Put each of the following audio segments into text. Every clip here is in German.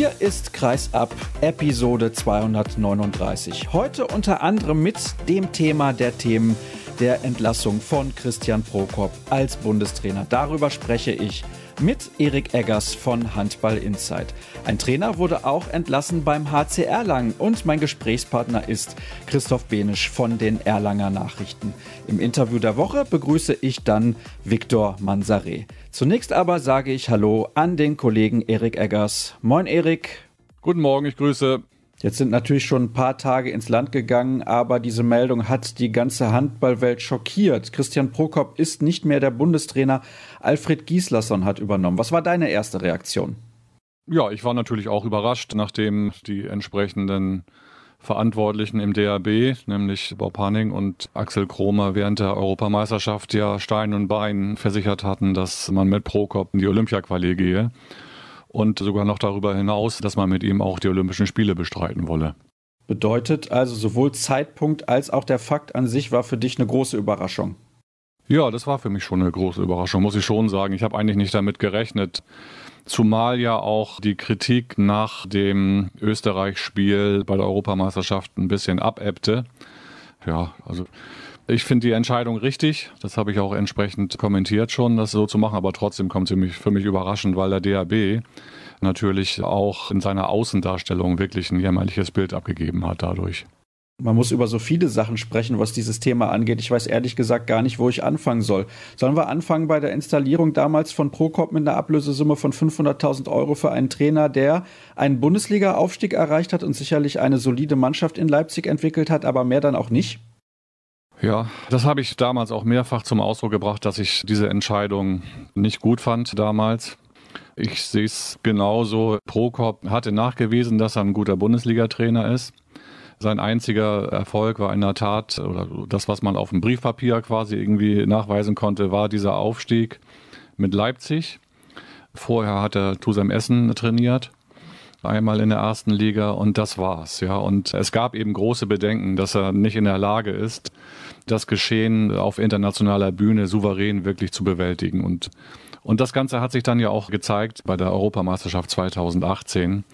Hier ist Kreisab, Episode 239. Heute unter anderem mit dem Thema der Themen der Entlassung von Christian Prokop als Bundestrainer. Darüber spreche ich mit Erik Eggers von Handball Insight. Ein Trainer wurde auch entlassen beim HC Erlangen und mein Gesprächspartner ist Christoph Benisch von den Erlanger Nachrichten. Im Interview der Woche begrüße ich dann Viktor Manzare. Zunächst aber sage ich Hallo an den Kollegen Erik Eggers. Moin Erik. Guten Morgen, ich grüße. Jetzt sind natürlich schon ein paar Tage ins Land gegangen, aber diese Meldung hat die ganze Handballwelt schockiert. Christian Prokop ist nicht mehr der Bundestrainer. Alfred Gislason hat übernommen. Was war deine erste Reaktion? Ja, ich war natürlich auch überrascht, nachdem die entsprechenden Verantwortlichen im DRB, nämlich Bob Hanning und Axel Kromer, während der Europameisterschaft ja Stein und Bein versichert hatten, dass man mit Prokop in die Olympiaqualie gehe und sogar noch darüber hinaus, dass man mit ihm auch die Olympischen Spiele bestreiten wolle. Bedeutet also sowohl Zeitpunkt als auch der Fakt an sich war für dich eine große Überraschung. Ja, das war für mich schon eine große Überraschung, muss ich schon sagen. Ich habe eigentlich nicht damit gerechnet. Zumal ja auch die Kritik nach dem Österreich-Spiel bei der Europameisterschaft ein bisschen abebbte. Ja, also ich finde die Entscheidung richtig. Das habe ich auch entsprechend kommentiert schon, das so zu machen. Aber trotzdem kommt sie für mich überraschend, weil der DAB natürlich auch in seiner Außendarstellung wirklich ein jämmerliches Bild abgegeben hat dadurch. Man muss über so viele Sachen sprechen, was dieses Thema angeht. Ich weiß ehrlich gesagt gar nicht, wo ich anfangen soll. Sollen wir anfangen bei der Installierung damals von Prokop mit einer Ablösesumme von 500.000 Euro für einen Trainer, der einen Bundesliga-Aufstieg erreicht hat und sicherlich eine solide Mannschaft in Leipzig entwickelt hat, aber mehr dann auch nicht? Ja, das habe ich damals auch mehrfach zum Ausdruck gebracht, dass ich diese Entscheidung nicht gut fand damals. Ich sehe es genauso. Prokop hatte nachgewiesen, dass er ein guter Bundesliga-Trainer ist. Sein einziger Erfolg war in der Tat, oder das, was man auf dem Briefpapier quasi irgendwie nachweisen konnte, war dieser Aufstieg mit Leipzig. Vorher hat er Tusem Essen trainiert, einmal in der ersten Liga und das war's, ja. Und es gab eben große Bedenken, dass er nicht in der Lage ist, das Geschehen auf internationaler Bühne souverän wirklich zu bewältigen. Und, und das Ganze hat sich dann ja auch gezeigt bei der Europameisterschaft 2018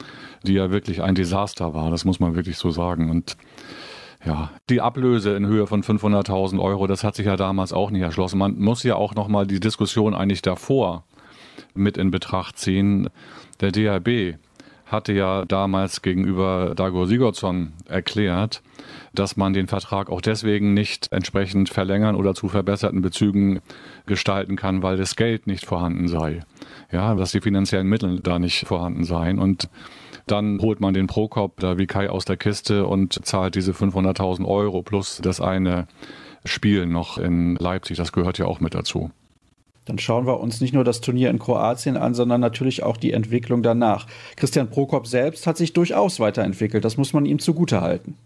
die ja wirklich ein Desaster war, das muss man wirklich so sagen. Und ja, die Ablöse in Höhe von 500.000 Euro, das hat sich ja damals auch nicht erschlossen. Man muss ja auch nochmal die Diskussion eigentlich davor mit in Betracht ziehen. Der DRB hatte ja damals gegenüber Dago Sigurdsson erklärt, dass man den Vertrag auch deswegen nicht entsprechend verlängern oder zu verbesserten Bezügen gestalten kann, weil das Geld nicht vorhanden sei. Ja, dass die finanziellen Mittel da nicht vorhanden seien. Und dann holt man den Prokop da wie Kai aus der Kiste und zahlt diese 500.000 Euro plus das eine Spiel noch in Leipzig. Das gehört ja auch mit dazu. Dann schauen wir uns nicht nur das Turnier in Kroatien an, sondern natürlich auch die Entwicklung danach. Christian Prokop selbst hat sich durchaus weiterentwickelt. Das muss man ihm zugutehalten.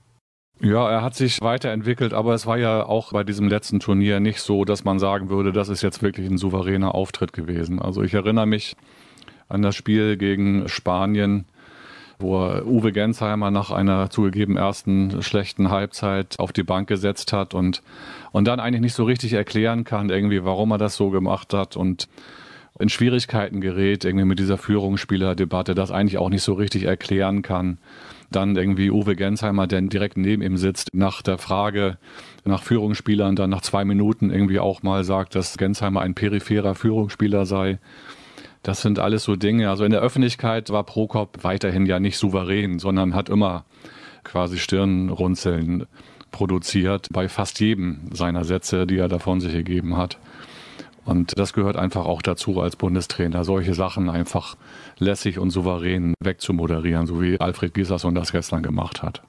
Ja, er hat sich weiterentwickelt, aber es war ja auch bei diesem letzten Turnier nicht so, dass man sagen würde, das ist jetzt wirklich ein souveräner Auftritt gewesen. Also ich erinnere mich an das Spiel gegen Spanien, wo er Uwe Gensheimer nach einer zugegeben ersten schlechten Halbzeit auf die Bank gesetzt hat und, und dann eigentlich nicht so richtig erklären kann, irgendwie, warum er das so gemacht hat und in Schwierigkeiten gerät, irgendwie mit dieser Führungsspielerdebatte, das eigentlich auch nicht so richtig erklären kann. Dann irgendwie Uwe Gensheimer, der direkt neben ihm sitzt, nach der Frage nach Führungsspielern dann nach zwei Minuten irgendwie auch mal sagt, dass Gensheimer ein peripherer Führungsspieler sei. Das sind alles so Dinge. Also in der Öffentlichkeit war Prokop weiterhin ja nicht souverän, sondern hat immer quasi Stirnrunzeln produziert bei fast jedem seiner Sätze, die er davon sich gegeben hat. Und das gehört einfach auch dazu als Bundestrainer, solche Sachen einfach lässig und souverän wegzumoderieren, so wie Alfred Gislason das gestern gemacht hat.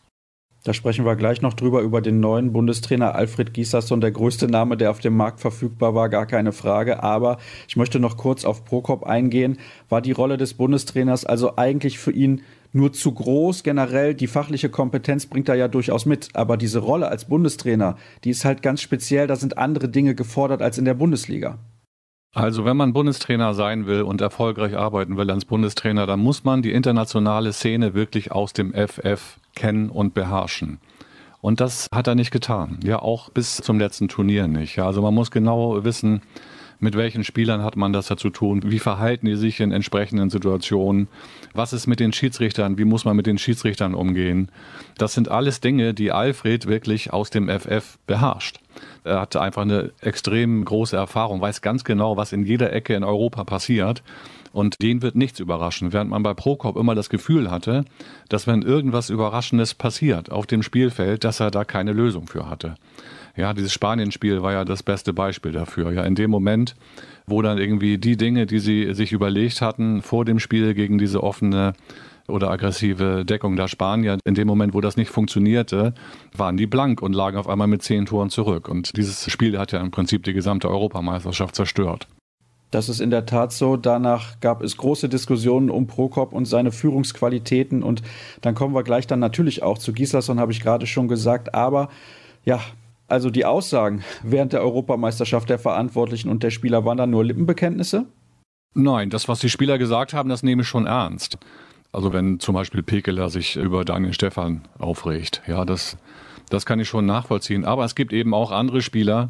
Da sprechen wir gleich noch drüber, über den neuen Bundestrainer Alfred Giesasson, der größte Name, der auf dem Markt verfügbar war, gar keine Frage. Aber ich möchte noch kurz auf Prokop eingehen. War die Rolle des Bundestrainers also eigentlich für ihn nur zu groß? Generell, die fachliche Kompetenz bringt er ja durchaus mit. Aber diese Rolle als Bundestrainer, die ist halt ganz speziell. Da sind andere Dinge gefordert als in der Bundesliga. Also wenn man Bundestrainer sein will und erfolgreich arbeiten will als Bundestrainer, dann muss man die internationale Szene wirklich aus dem FF kennen und beherrschen. Und das hat er nicht getan. Ja, auch bis zum letzten Turnier nicht. Ja, also man muss genau wissen, mit welchen Spielern hat man das da zu tun, wie verhalten die sich in entsprechenden Situationen, was ist mit den Schiedsrichtern, wie muss man mit den Schiedsrichtern umgehen. Das sind alles Dinge, die Alfred wirklich aus dem FF beherrscht. Er hat einfach eine extrem große Erfahrung, weiß ganz genau, was in jeder Ecke in Europa passiert. Und den wird nichts überraschen, während man bei Prokop immer das Gefühl hatte, dass wenn irgendwas Überraschendes passiert auf dem Spielfeld, dass er da keine Lösung für hatte. Ja, dieses Spanien-Spiel war ja das beste Beispiel dafür. Ja, in dem Moment, wo dann irgendwie die Dinge, die sie sich überlegt hatten vor dem Spiel gegen diese offene oder aggressive Deckung der Spanier, in dem Moment, wo das nicht funktionierte, waren die blank und lagen auf einmal mit zehn Toren zurück. Und dieses Spiel hat ja im Prinzip die gesamte Europameisterschaft zerstört. Das ist in der Tat so. Danach gab es große Diskussionen um Prokop und seine Führungsqualitäten. Und dann kommen wir gleich dann natürlich auch zu Gislason, habe ich gerade schon gesagt. Aber ja, also die Aussagen während der Europameisterschaft der Verantwortlichen und der Spieler waren dann nur Lippenbekenntnisse? Nein, das, was die Spieler gesagt haben, das nehme ich schon ernst. Also wenn zum Beispiel Pekeler sich über Daniel Stefan aufregt, ja, das, das kann ich schon nachvollziehen. Aber es gibt eben auch andere Spieler,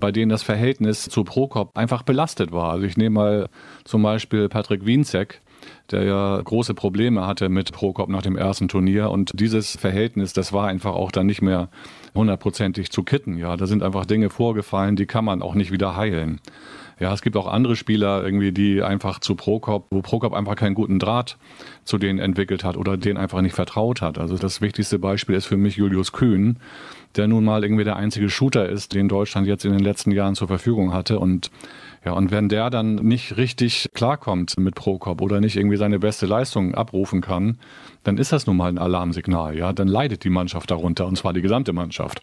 bei denen das Verhältnis zu Prokop einfach belastet war. Also ich nehme mal zum Beispiel Patrick Wienzek, der ja große Probleme hatte mit Prokop nach dem ersten Turnier. Und dieses Verhältnis, das war einfach auch dann nicht mehr hundertprozentig zu kitten. Ja, da sind einfach Dinge vorgefallen, die kann man auch nicht wieder heilen. Ja, es gibt auch andere Spieler irgendwie, die einfach zu Prokop, wo Prokop einfach keinen guten Draht zu denen entwickelt hat oder denen einfach nicht vertraut hat. Also das wichtigste Beispiel ist für mich Julius Kühn, der nun mal irgendwie der einzige Shooter ist, den Deutschland jetzt in den letzten Jahren zur Verfügung hatte und ja, und wenn der dann nicht richtig klarkommt mit Prokop oder nicht irgendwie seine beste Leistung abrufen kann, dann ist das nun mal ein Alarmsignal, ja. Dann leidet die Mannschaft darunter, und zwar die gesamte Mannschaft.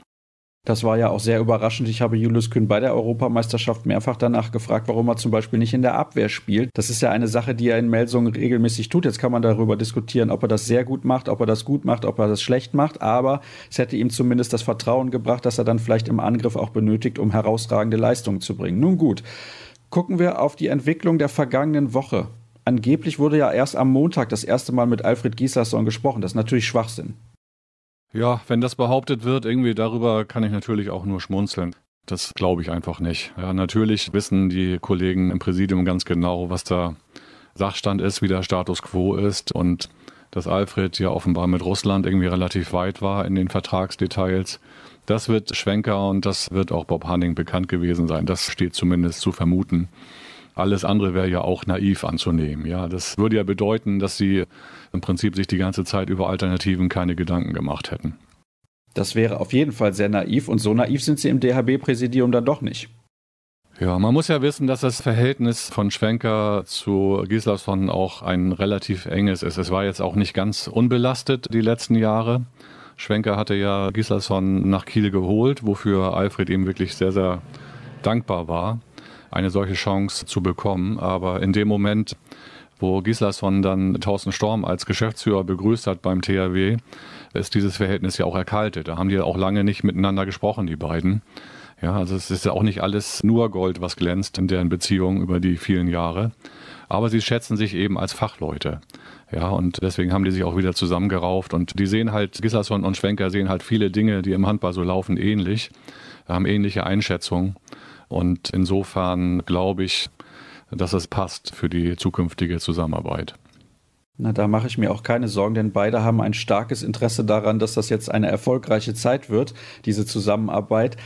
Das war ja auch sehr überraschend. Ich habe Julius Kühn bei der Europameisterschaft mehrfach danach gefragt, warum er zum Beispiel nicht in der Abwehr spielt. Das ist ja eine Sache, die er in Melsungen regelmäßig tut. Jetzt kann man darüber diskutieren, ob er das sehr gut macht, ob er das gut macht, ob er das schlecht macht. Aber es hätte ihm zumindest das Vertrauen gebracht, dass er dann vielleicht im Angriff auch benötigt, um herausragende Leistungen zu bringen. Nun gut. Gucken wir auf die Entwicklung der vergangenen Woche. Angeblich wurde ja erst am Montag das erste Mal mit Alfred Gislason gesprochen. Das ist natürlich Schwachsinn. Ja, wenn das behauptet wird, irgendwie darüber kann ich natürlich auch nur schmunzeln. Das glaube ich einfach nicht. Ja, natürlich wissen die Kollegen im Präsidium ganz genau, was da Sachstand ist, wie der Status quo ist und dass Alfred ja offenbar mit Russland irgendwie relativ weit war in den Vertragsdetails. Das wird Schwenker und das wird auch Bob Hanning bekannt gewesen sein. Das steht zumindest zu vermuten. Alles andere wäre ja auch naiv anzunehmen. Ja, das würde ja bedeuten, dass sie im Prinzip sich die ganze Zeit über Alternativen keine Gedanken gemacht hätten. Das wäre auf jeden Fall sehr naiv und so naiv sind sie im DHB-Präsidium dann doch nicht. Ja, man muss ja wissen, dass das Verhältnis von Schwenker zu Gislason auch ein relativ enges ist. Es war jetzt auch nicht ganz unbelastet die letzten Jahre. Schwenker hatte ja Gislason nach Kiel geholt, wofür Alfred ihm wirklich sehr, sehr dankbar war, eine solche Chance zu bekommen. Aber in dem Moment, wo Gislason dann Thorsten Storm als Geschäftsführer begrüßt hat beim THW, ist dieses Verhältnis ja auch erkaltet. Da haben die auch lange nicht miteinander gesprochen, die beiden. Ja, also es ist ja auch nicht alles nur Gold, was glänzt in deren Beziehung über die vielen Jahre. Aber sie schätzen sich eben als Fachleute. Ja, und deswegen haben die sich auch wieder zusammengerauft und die sehen halt, Gislason und Schwenker sehen halt viele Dinge, die im Handball so laufen, ähnlich, haben ähnliche Einschätzungen. Und insofern glaube ich, dass es passt für die zukünftige Zusammenarbeit. Na, da mache ich mir auch keine Sorgen, denn beide haben ein starkes Interesse daran, dass das jetzt eine erfolgreiche Zeit wird, diese Zusammenarbeit.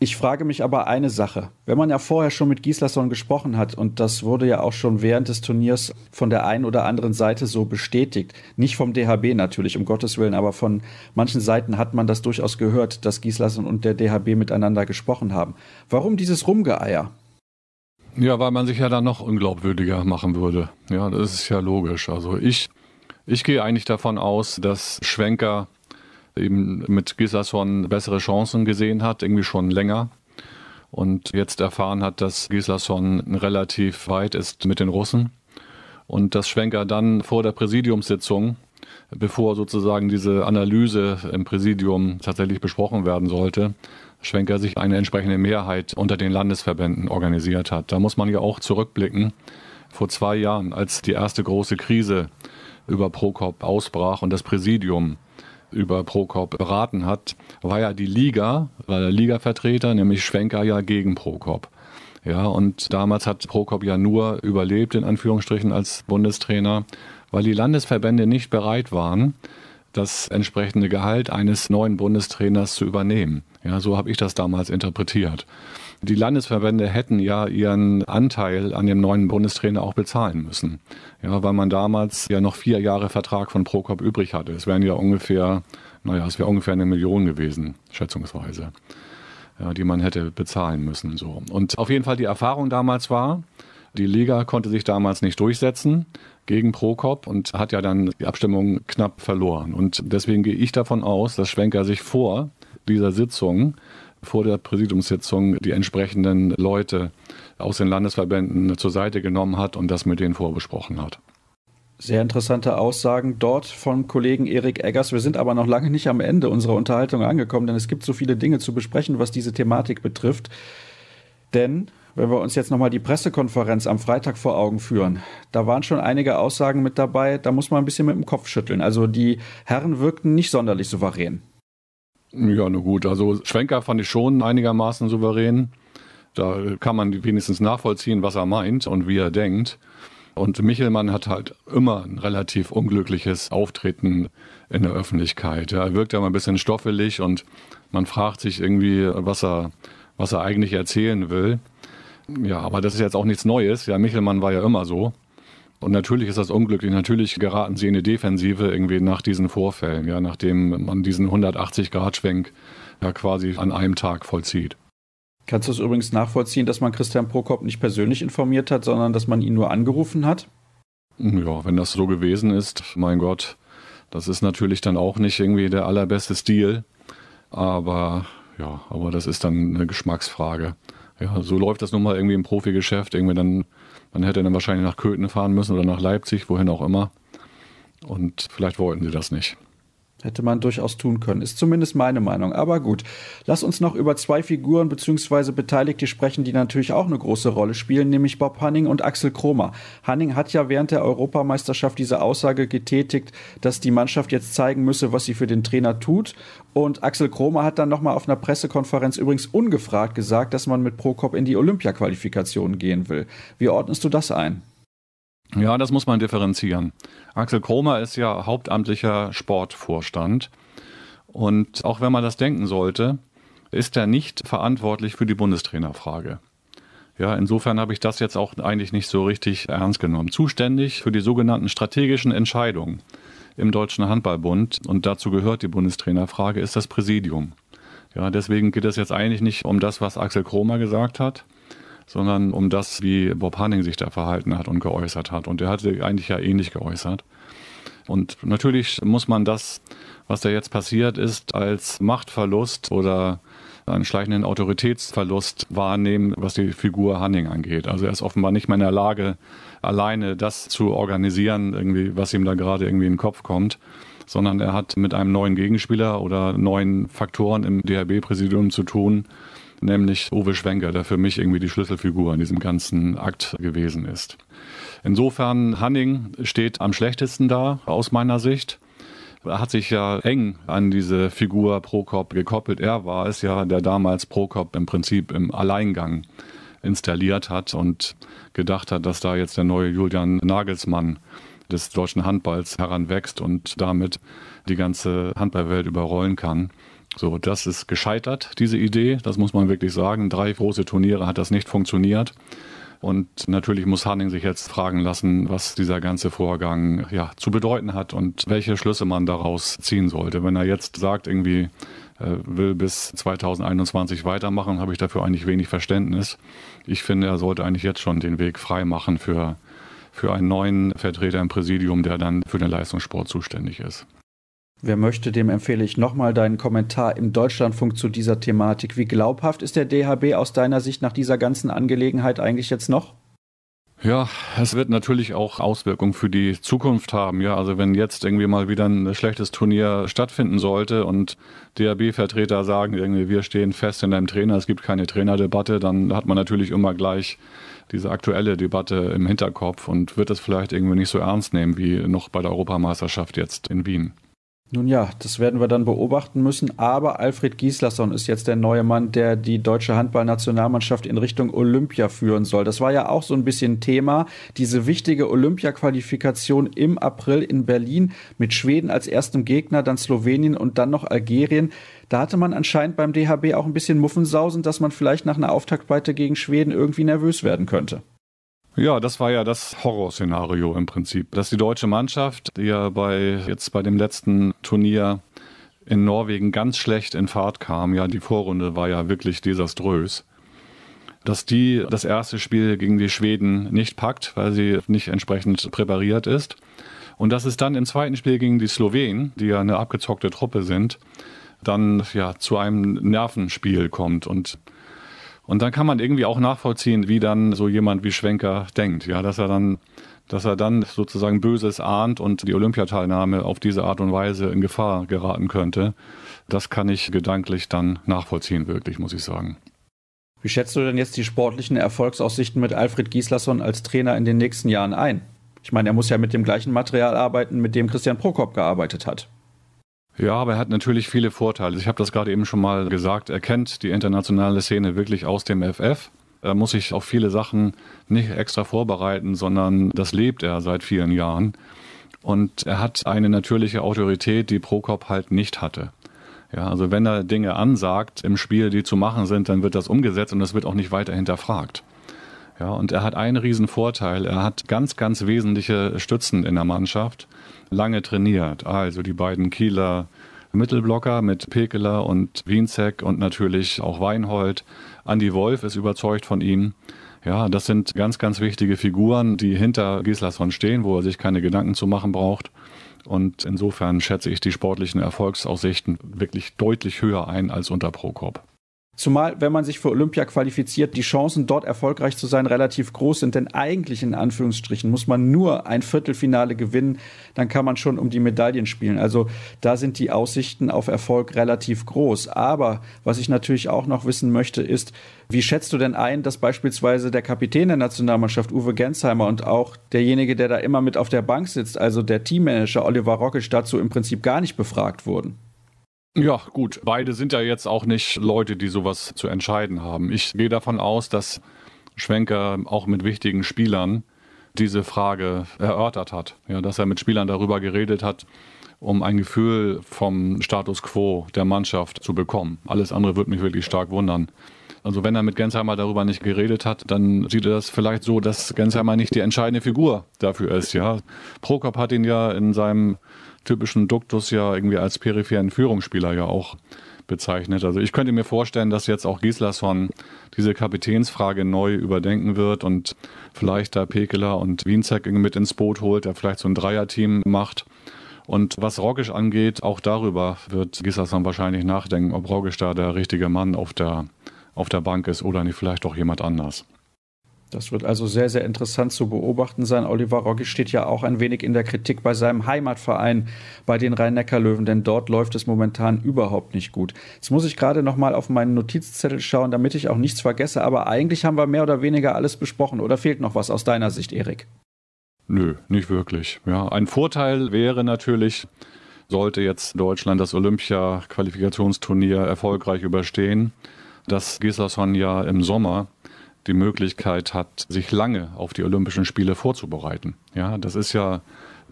Ich frage mich aber eine Sache. Wenn man ja vorher schon mit Gislason gesprochen hat, und das wurde ja auch schon während des Turniers von der einen oder anderen Seite so bestätigt, nicht vom DHB natürlich, um Gottes Willen, aber von manchen Seiten hat man das durchaus gehört, dass Gislason und der DHB miteinander gesprochen haben. Warum dieses Rumgeeier? Ja, weil man sich ja dann noch unglaubwürdiger machen würde. Ja, das ist ja logisch. Also ich, ich gehe eigentlich davon aus, dass Schwenker eben mit Gislason bessere Chancen gesehen hat, irgendwie schon länger. Und jetzt erfahren hat, dass Gislason relativ weit ist mit den Russen. Und dass Schwenker dann vor der Präsidiumssitzung, bevor sozusagen diese Analyse im Präsidium tatsächlich besprochen werden sollte, Schwenker sich eine entsprechende Mehrheit unter den Landesverbänden organisiert hat. Da muss man ja auch zurückblicken. Vor zwei Jahren, als die erste große Krise über Prokop ausbrach und das Präsidium über Prokop beraten hat, war ja die Liga, war der Ligavertreter, nämlich Schwenker ja gegen Prokop. Ja, und damals hat Prokop ja nur überlebt, in Anführungsstrichen, als Bundestrainer, weil die Landesverbände nicht bereit waren, das entsprechende Gehalt eines neuen Bundestrainers zu übernehmen. Ja, so habe ich das damals interpretiert. Die Landesverbände hätten ja ihren Anteil an dem neuen Bundestrainer auch bezahlen müssen. Ja, weil man damals ja noch vier Jahre Vertrag von Prokop übrig hatte. Es wären ja ungefähr, naja, es wäre ungefähr eine Million gewesen, schätzungsweise, ja, die man hätte bezahlen müssen. So. Und auf jeden Fall die Erfahrung damals war, die Liga konnte sich damals nicht durchsetzen gegen Prokop und hat ja dann die Abstimmung knapp verloren. Und deswegen gehe ich davon aus, dass Schwenker sich vor dieser Sitzung vor der Präsidiumssitzung die entsprechenden Leute aus den Landesverbänden zur Seite genommen hat und das mit denen vorbesprochen hat. Sehr interessante Aussagen dort vom Kollegen Erik Eggers. Wir sind aber noch lange nicht am Ende unserer Unterhaltung angekommen, denn es gibt so viele Dinge zu besprechen, was diese Thematik betrifft. Denn wenn wir uns jetzt nochmal die Pressekonferenz am Freitag vor Augen führen, da waren schon einige Aussagen mit dabei, da muss man ein bisschen mit dem Kopf schütteln. Also die Herren wirkten nicht sonderlich souverän. Ja, na gut. Also Schwenker fand ich schon einigermaßen souverän. Da kann man wenigstens nachvollziehen, was er meint und wie er denkt. Und Michelmann hat halt immer ein relativ unglückliches Auftreten in der Öffentlichkeit. Er wirkt ja immer ein bisschen stoffelig und man fragt sich irgendwie, was er, was er eigentlich erzählen will. Ja, aber das ist jetzt auch nichts Neues. Ja, Michelmann war ja immer so. Und natürlich ist das unglücklich. Natürlich geraten sie in die Defensive irgendwie nach diesen Vorfällen, ja, nachdem man diesen 180-Grad-Schwenk ja quasi an einem Tag vollzieht. Kannst du es übrigens nachvollziehen, dass man Christian Prokop nicht persönlich informiert hat, sondern dass man ihn nur angerufen hat? Ja, wenn das so gewesen ist, mein Gott, das ist natürlich dann auch nicht irgendwie der allerbeste Stil. Aber ja, aber das ist dann eine Geschmacksfrage. Ja, so läuft das nun mal irgendwie im Profigeschäft. Irgendwie dann man hätte dann wahrscheinlich nach Köthen fahren müssen oder nach Leipzig, wohin auch immer. Und vielleicht wollten sie das nicht. Hätte man durchaus tun können, ist zumindest meine Meinung. Aber gut, lass uns noch über zwei Figuren bzw. Beteiligte sprechen, die natürlich auch eine große Rolle spielen, nämlich Bob Hanning und Axel Kromer. Hanning hat ja während der Europameisterschaft diese Aussage getätigt, dass die Mannschaft jetzt zeigen müsse, was sie für den Trainer tut. Und Axel Kromer hat dann nochmal auf einer Pressekonferenz übrigens ungefragt gesagt, dass man mit Prokop in die Olympia-Qualifikation gehen will. Wie ordnest du das ein? Ja, das muss man differenzieren. Axel Kromer ist ja hauptamtlicher Sportvorstand. Und auch wenn man das denken sollte, ist er nicht verantwortlich für die Bundestrainerfrage. Ja, insofern habe ich das jetzt auch eigentlich nicht so richtig ernst genommen. Zuständig für die sogenannten strategischen Entscheidungen im Deutschen Handballbund, und dazu gehört die Bundestrainerfrage, ist das Präsidium. Ja, deswegen geht es jetzt eigentlich nicht um das, was Axel Kromer gesagt hat, sondern um das, wie Bob Hanning sich da verhalten hat und geäußert hat. Und er hat sich eigentlich ja ähnlich geäußert. Und natürlich muss man das, was da jetzt passiert ist, als Machtverlust oder einen schleichenden Autoritätsverlust wahrnehmen, was die Figur Hanning angeht. Also er ist offenbar nicht mehr in der Lage, alleine das zu organisieren, irgendwie, was ihm da gerade irgendwie in den Kopf kommt, sondern er hat mit einem neuen Gegenspieler oder neuen Faktoren im DHB-Präsidium zu tun, nämlich Uwe Schwenker, der für mich irgendwie die Schlüsselfigur in diesem ganzen Akt gewesen ist. Insofern, Hanning steht am schlechtesten da, aus meiner Sicht. Er hat sich ja eng an diese Figur Prokop gekoppelt. Er war es ja, der damals Prokop im Prinzip im Alleingang installiert hat und gedacht hat, dass da jetzt der neue Julian Nagelsmann des deutschen Handballs heranwächst und damit die ganze Handballwelt überrollen kann. So, das ist gescheitert, diese Idee. Das muss man wirklich sagen. Drei große Turniere hat das nicht funktioniert. Und natürlich muss Hanning sich jetzt fragen lassen, was dieser ganze Vorgang ja, zu bedeuten hat und welche Schlüsse man daraus ziehen sollte. Wenn er jetzt sagt, irgendwie äh, will bis 2021 weitermachen, habe ich dafür eigentlich wenig Verständnis. Ich finde, er sollte eigentlich jetzt schon den Weg frei machen für, für einen neuen Vertreter im Präsidium, der dann für den Leistungssport zuständig ist. Wer möchte, dem empfehle ich nochmal deinen Kommentar im Deutschlandfunk zu dieser Thematik. Wie glaubhaft ist der DHB aus deiner Sicht nach dieser ganzen Angelegenheit eigentlich jetzt noch? Ja, es wird natürlich auch Auswirkungen für die Zukunft haben. Ja, also wenn jetzt irgendwie mal wieder ein schlechtes Turnier stattfinden sollte und DHB-Vertreter sagen irgendwie, wir stehen fest in einem Trainer, es gibt keine Trainerdebatte, dann hat man natürlich immer gleich diese aktuelle Debatte im Hinterkopf und wird es vielleicht irgendwie nicht so ernst nehmen wie noch bei der Europameisterschaft jetzt in Wien. Nun ja, das werden wir dann beobachten müssen. Aber Alfred Gislason ist jetzt der neue Mann, der die deutsche Handballnationalmannschaft in Richtung Olympia führen soll. Das war ja auch so ein bisschen Thema. Diese wichtige Olympia-Qualifikation im April in Berlin mit Schweden als erstem Gegner, dann Slowenien und dann noch Algerien. Da hatte man anscheinend beim DHB auch ein bisschen Muffensausen, dass man vielleicht nach einer Auftaktweite gegen Schweden irgendwie nervös werden könnte. Ja, das war ja das Horrorszenario im Prinzip, dass die deutsche Mannschaft, die ja bei jetzt bei dem letzten Turnier in Norwegen ganz schlecht in Fahrt kam, ja, die Vorrunde war ja wirklich desaströs, dass die das erste Spiel gegen die Schweden nicht packt, weil sie nicht entsprechend präpariert ist. Und dass es dann im zweiten Spiel gegen die Slowenen, die ja eine abgezockte Truppe sind, dann ja zu einem Nervenspiel kommt und und dann kann man irgendwie auch nachvollziehen, wie dann so jemand wie Schwenker denkt, ja, dass er dann dass er dann sozusagen Böses ahnt und die Olympiateilnahme auf diese Art und Weise in Gefahr geraten könnte. Das kann ich gedanklich dann nachvollziehen, wirklich, muss ich sagen. Wie schätzt du denn jetzt die sportlichen Erfolgsaussichten mit Alfred Gislason als Trainer in den nächsten Jahren ein? Ich meine, er muss ja mit dem gleichen Material arbeiten, mit dem Christian Prokop gearbeitet hat. Ja, aber er hat natürlich viele Vorteile. Ich habe das gerade eben schon mal gesagt. Er kennt die internationale Szene wirklich aus dem FF. Er muss sich auf viele Sachen nicht extra vorbereiten, sondern das lebt er seit vielen Jahren. Und er hat eine natürliche Autorität, die Prokop halt nicht hatte. Ja, also wenn er Dinge ansagt im Spiel, die zu machen sind, dann wird das umgesetzt und das wird auch nicht weiter hinterfragt. Ja, und er hat einen riesen Vorteil. Er hat ganz, ganz wesentliche Stützen in der Mannschaft lange trainiert. Also die beiden Kieler Mittelblocker mit Pekeler und Wienzek und natürlich auch Weinhold. Andi Wolf ist überzeugt von ihm. Ja, das sind ganz, ganz wichtige Figuren, die hinter Gislason stehen, wo er sich keine Gedanken zu machen braucht. Und insofern schätze ich die sportlichen Erfolgsaussichten wirklich deutlich höher ein als unter Prokop. Zumal, wenn man sich für Olympia qualifiziert, die Chancen dort erfolgreich zu sein relativ groß sind, denn eigentlich in Anführungsstrichen muss man nur ein Viertelfinale gewinnen, dann kann man schon um die Medaillen spielen. Also da sind die Aussichten auf Erfolg relativ groß. Aber was ich natürlich auch noch wissen möchte, ist, wie schätzt du denn ein, dass beispielsweise der Kapitän der Nationalmannschaft Uwe Gensheimer und auch derjenige, der da immer mit auf der Bank sitzt, also der Teammanager Oliver Rockisch, dazu im Prinzip gar nicht befragt wurden? Ja, gut. Beide sind ja jetzt auch nicht Leute, die sowas zu entscheiden haben. Ich gehe davon aus, dass Schwenker auch mit wichtigen Spielern diese Frage erörtert hat. Ja, dass er mit Spielern darüber geredet hat, um ein Gefühl vom Status quo der Mannschaft zu bekommen. Alles andere würde mich wirklich stark wundern. Also wenn er mit Gensheimer darüber nicht geredet hat, dann sieht er das vielleicht so, dass Gensheimer nicht die entscheidende Figur dafür ist. Ja, Prokop hat ihn ja in seinem typischen Duktus ja irgendwie als peripheren Führungsspieler ja auch bezeichnet. Also ich könnte mir vorstellen, dass jetzt auch Gislason diese Kapitänsfrage neu überdenken wird und vielleicht da Pekeler und Wienzek mit ins Boot holt, der vielleicht so ein Dreierteam macht. Und was Rogisch angeht, auch darüber wird Gislason wahrscheinlich nachdenken, ob Rogisch da der richtige Mann auf der, auf der Bank ist oder nicht vielleicht doch jemand anders. Das wird also sehr, sehr interessant zu beobachten sein. Oliver Roggi steht ja auch ein wenig in der Kritik bei seinem Heimatverein, bei den Rhein-Neckar-Löwen, denn dort läuft es momentan überhaupt nicht gut. Jetzt muss ich gerade noch mal auf meinen Notizzettel schauen, damit ich auch nichts vergesse, aber eigentlich haben wir mehr oder weniger alles besprochen. Oder fehlt noch was aus deiner Sicht, Erik? Nö, nicht wirklich. Ja, ein Vorteil wäre natürlich, sollte jetzt Deutschland das Olympia-Qualifikationsturnier erfolgreich überstehen, dass Gislason ja im Sommer die Möglichkeit hat, sich lange auf die Olympischen Spiele vorzubereiten. Ja, das ist ja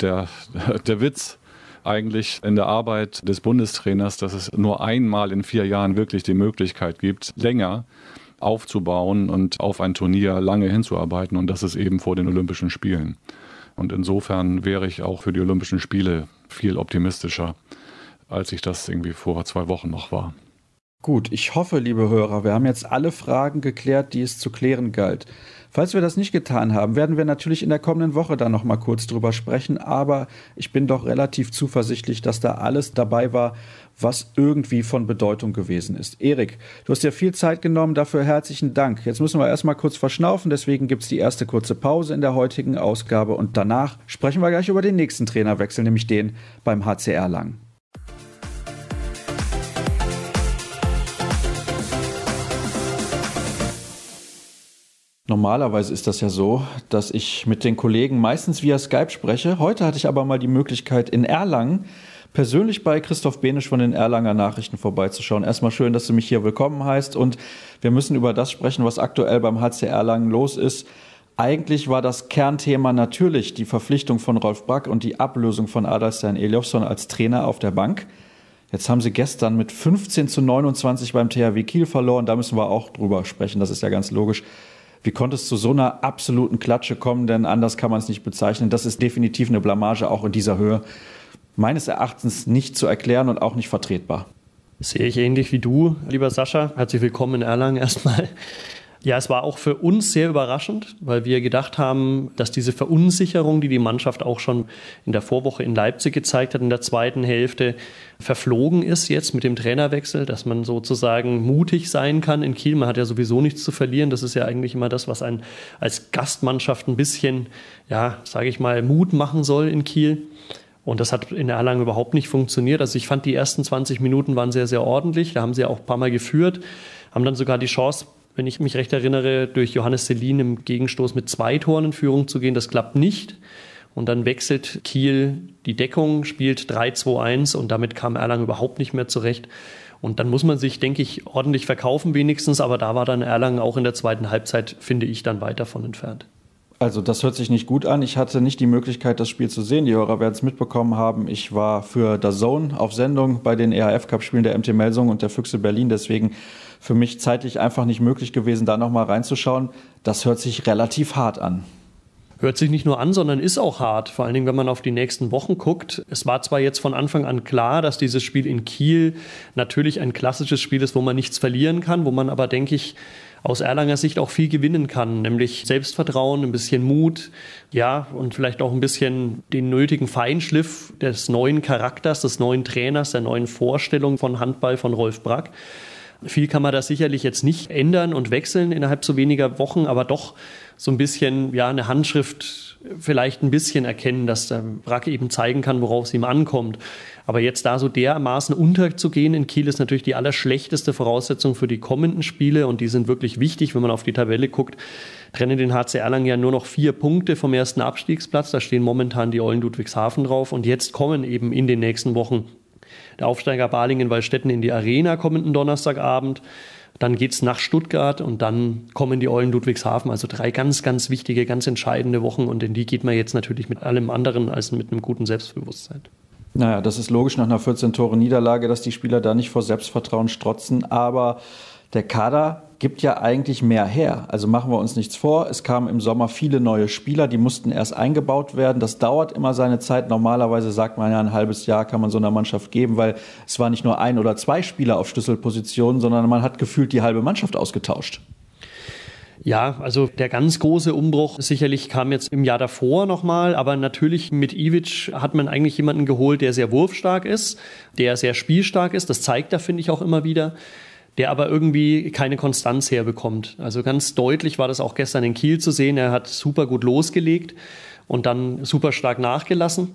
der, der Witz eigentlich in der Arbeit des Bundestrainers, dass es nur einmal in vier Jahren wirklich die Möglichkeit gibt, länger aufzubauen und auf ein Turnier lange hinzuarbeiten und das ist eben vor den Olympischen Spielen. Und insofern wäre ich auch für die Olympischen Spiele viel optimistischer, als ich das irgendwie vor zwei Wochen noch war. Gut, ich hoffe, liebe Hörer, wir haben jetzt alle Fragen geklärt, die es zu klären galt. Falls wir das nicht getan haben, werden wir natürlich in der kommenden Woche dann noch mal kurz drüber sprechen, aber ich bin doch relativ zuversichtlich, dass da alles dabei war, was irgendwie von Bedeutung gewesen ist. Erik, du hast ja viel Zeit genommen, dafür herzlichen Dank. Jetzt müssen wir erstmal kurz verschnaufen, deswegen gibt es die erste kurze Pause in der heutigen Ausgabe und danach sprechen wir gleich über den nächsten Trainerwechsel, nämlich den beim HCR Lang. Normalerweise ist das ja so, dass ich mit den Kollegen meistens via Skype spreche. Heute hatte ich aber mal die Möglichkeit, in Erlangen persönlich bei Christoph Benisch von den Erlanger Nachrichten vorbeizuschauen. Erstmal schön, dass du mich hier willkommen heißt und wir müssen über das sprechen, was aktuell beim HC Erlangen los ist. Eigentlich war das Kernthema natürlich die Verpflichtung von Rolf Brack und die Ablösung von Adalstein Eliofsson als Trainer auf der Bank. Jetzt haben sie gestern mit 15 zu 29 beim THW Kiel verloren. Da müssen wir auch drüber sprechen. Das ist ja ganz logisch. Wie konnte es zu so einer absoluten Klatsche kommen? Denn anders kann man es nicht bezeichnen. Das ist definitiv eine Blamage auch in dieser Höhe. Meines Erachtens nicht zu erklären und auch nicht vertretbar. Sehe ich ähnlich wie du, lieber Sascha. Herzlich willkommen in Erlangen erstmal. Ja, es war auch für uns sehr überraschend, weil wir gedacht haben, dass diese Verunsicherung, die die Mannschaft auch schon in der Vorwoche in Leipzig gezeigt hat, in der zweiten Hälfte verflogen ist jetzt mit dem Trainerwechsel, dass man sozusagen mutig sein kann in Kiel. Man hat ja sowieso nichts zu verlieren. Das ist ja eigentlich immer das, was einen als Gastmannschaft ein bisschen, ja, sage ich mal, Mut machen soll in Kiel. Und das hat in Erlangen überhaupt nicht funktioniert. Also ich fand, die ersten 20 Minuten waren sehr, sehr ordentlich. Da haben sie auch ein paar Mal geführt, haben dann sogar die Chance wenn ich mich recht erinnere, durch Johannes Selin im Gegenstoß mit zwei Toren in Führung zu gehen. Das klappt nicht. Und dann wechselt Kiel die Deckung, spielt 3-2-1 und damit kam Erlangen überhaupt nicht mehr zurecht. Und dann muss man sich, denke ich, ordentlich verkaufen wenigstens. Aber da war dann Erlangen auch in der zweiten Halbzeit, finde ich, dann weit davon entfernt. Also das hört sich nicht gut an. Ich hatte nicht die Möglichkeit, das Spiel zu sehen. Die Hörer werden es mitbekommen haben. Ich war für The Zone auf Sendung bei den EHF-Cup-Spielen der MT Melsung und der Füchse Berlin. Deswegen für mich zeitlich einfach nicht möglich gewesen, da nochmal reinzuschauen. Das hört sich relativ hart an. Hört sich nicht nur an, sondern ist auch hart. Vor allen Dingen, wenn man auf die nächsten Wochen guckt. Es war zwar jetzt von Anfang an klar, dass dieses Spiel in Kiel natürlich ein klassisches Spiel ist, wo man nichts verlieren kann, wo man aber, denke ich, aus Erlanger Sicht auch viel gewinnen kann, nämlich Selbstvertrauen, ein bisschen Mut, ja, und vielleicht auch ein bisschen den nötigen Feinschliff des neuen Charakters, des neuen Trainers, der neuen Vorstellung von Handball von Rolf Brack. Viel kann man da sicherlich jetzt nicht ändern und wechseln innerhalb so weniger Wochen, aber doch so ein bisschen, ja, eine Handschrift vielleicht ein bisschen erkennen, dass der Brack eben zeigen kann, worauf es ihm ankommt. Aber jetzt da so dermaßen unterzugehen in Kiel ist natürlich die allerschlechteste Voraussetzung für die kommenden Spiele und die sind wirklich wichtig, wenn man auf die Tabelle guckt. Trennen den HC Erlangen ja nur noch vier Punkte vom ersten Abstiegsplatz. Da stehen momentan die Eulen Ludwigshafen drauf und jetzt kommen eben in den nächsten Wochen der Aufsteiger Balingen-Wallstätten in die Arena kommenden Donnerstagabend. Dann geht es nach Stuttgart und dann kommen die Eulen Ludwigshafen. Also drei ganz, ganz wichtige, ganz entscheidende Wochen und in die geht man jetzt natürlich mit allem anderen als mit einem guten Selbstbewusstsein. Naja, das ist logisch nach einer 14-Tore-Niederlage, dass die Spieler da nicht vor Selbstvertrauen strotzen. Aber der Kader gibt ja eigentlich mehr her. Also machen wir uns nichts vor. Es kamen im Sommer viele neue Spieler, die mussten erst eingebaut werden. Das dauert immer seine Zeit. Normalerweise sagt man ja, ein halbes Jahr kann man so einer Mannschaft geben, weil es war nicht nur ein oder zwei Spieler auf Schlüsselpositionen, sondern man hat gefühlt die halbe Mannschaft ausgetauscht. Ja, also der ganz große Umbruch sicherlich kam jetzt im Jahr davor nochmal, aber natürlich mit Ivic hat man eigentlich jemanden geholt, der sehr wurfstark ist, der sehr spielstark ist. Das zeigt er, finde ich, auch immer wieder der aber irgendwie keine Konstanz herbekommt. Also ganz deutlich war das auch gestern in Kiel zu sehen. Er hat super gut losgelegt und dann super stark nachgelassen.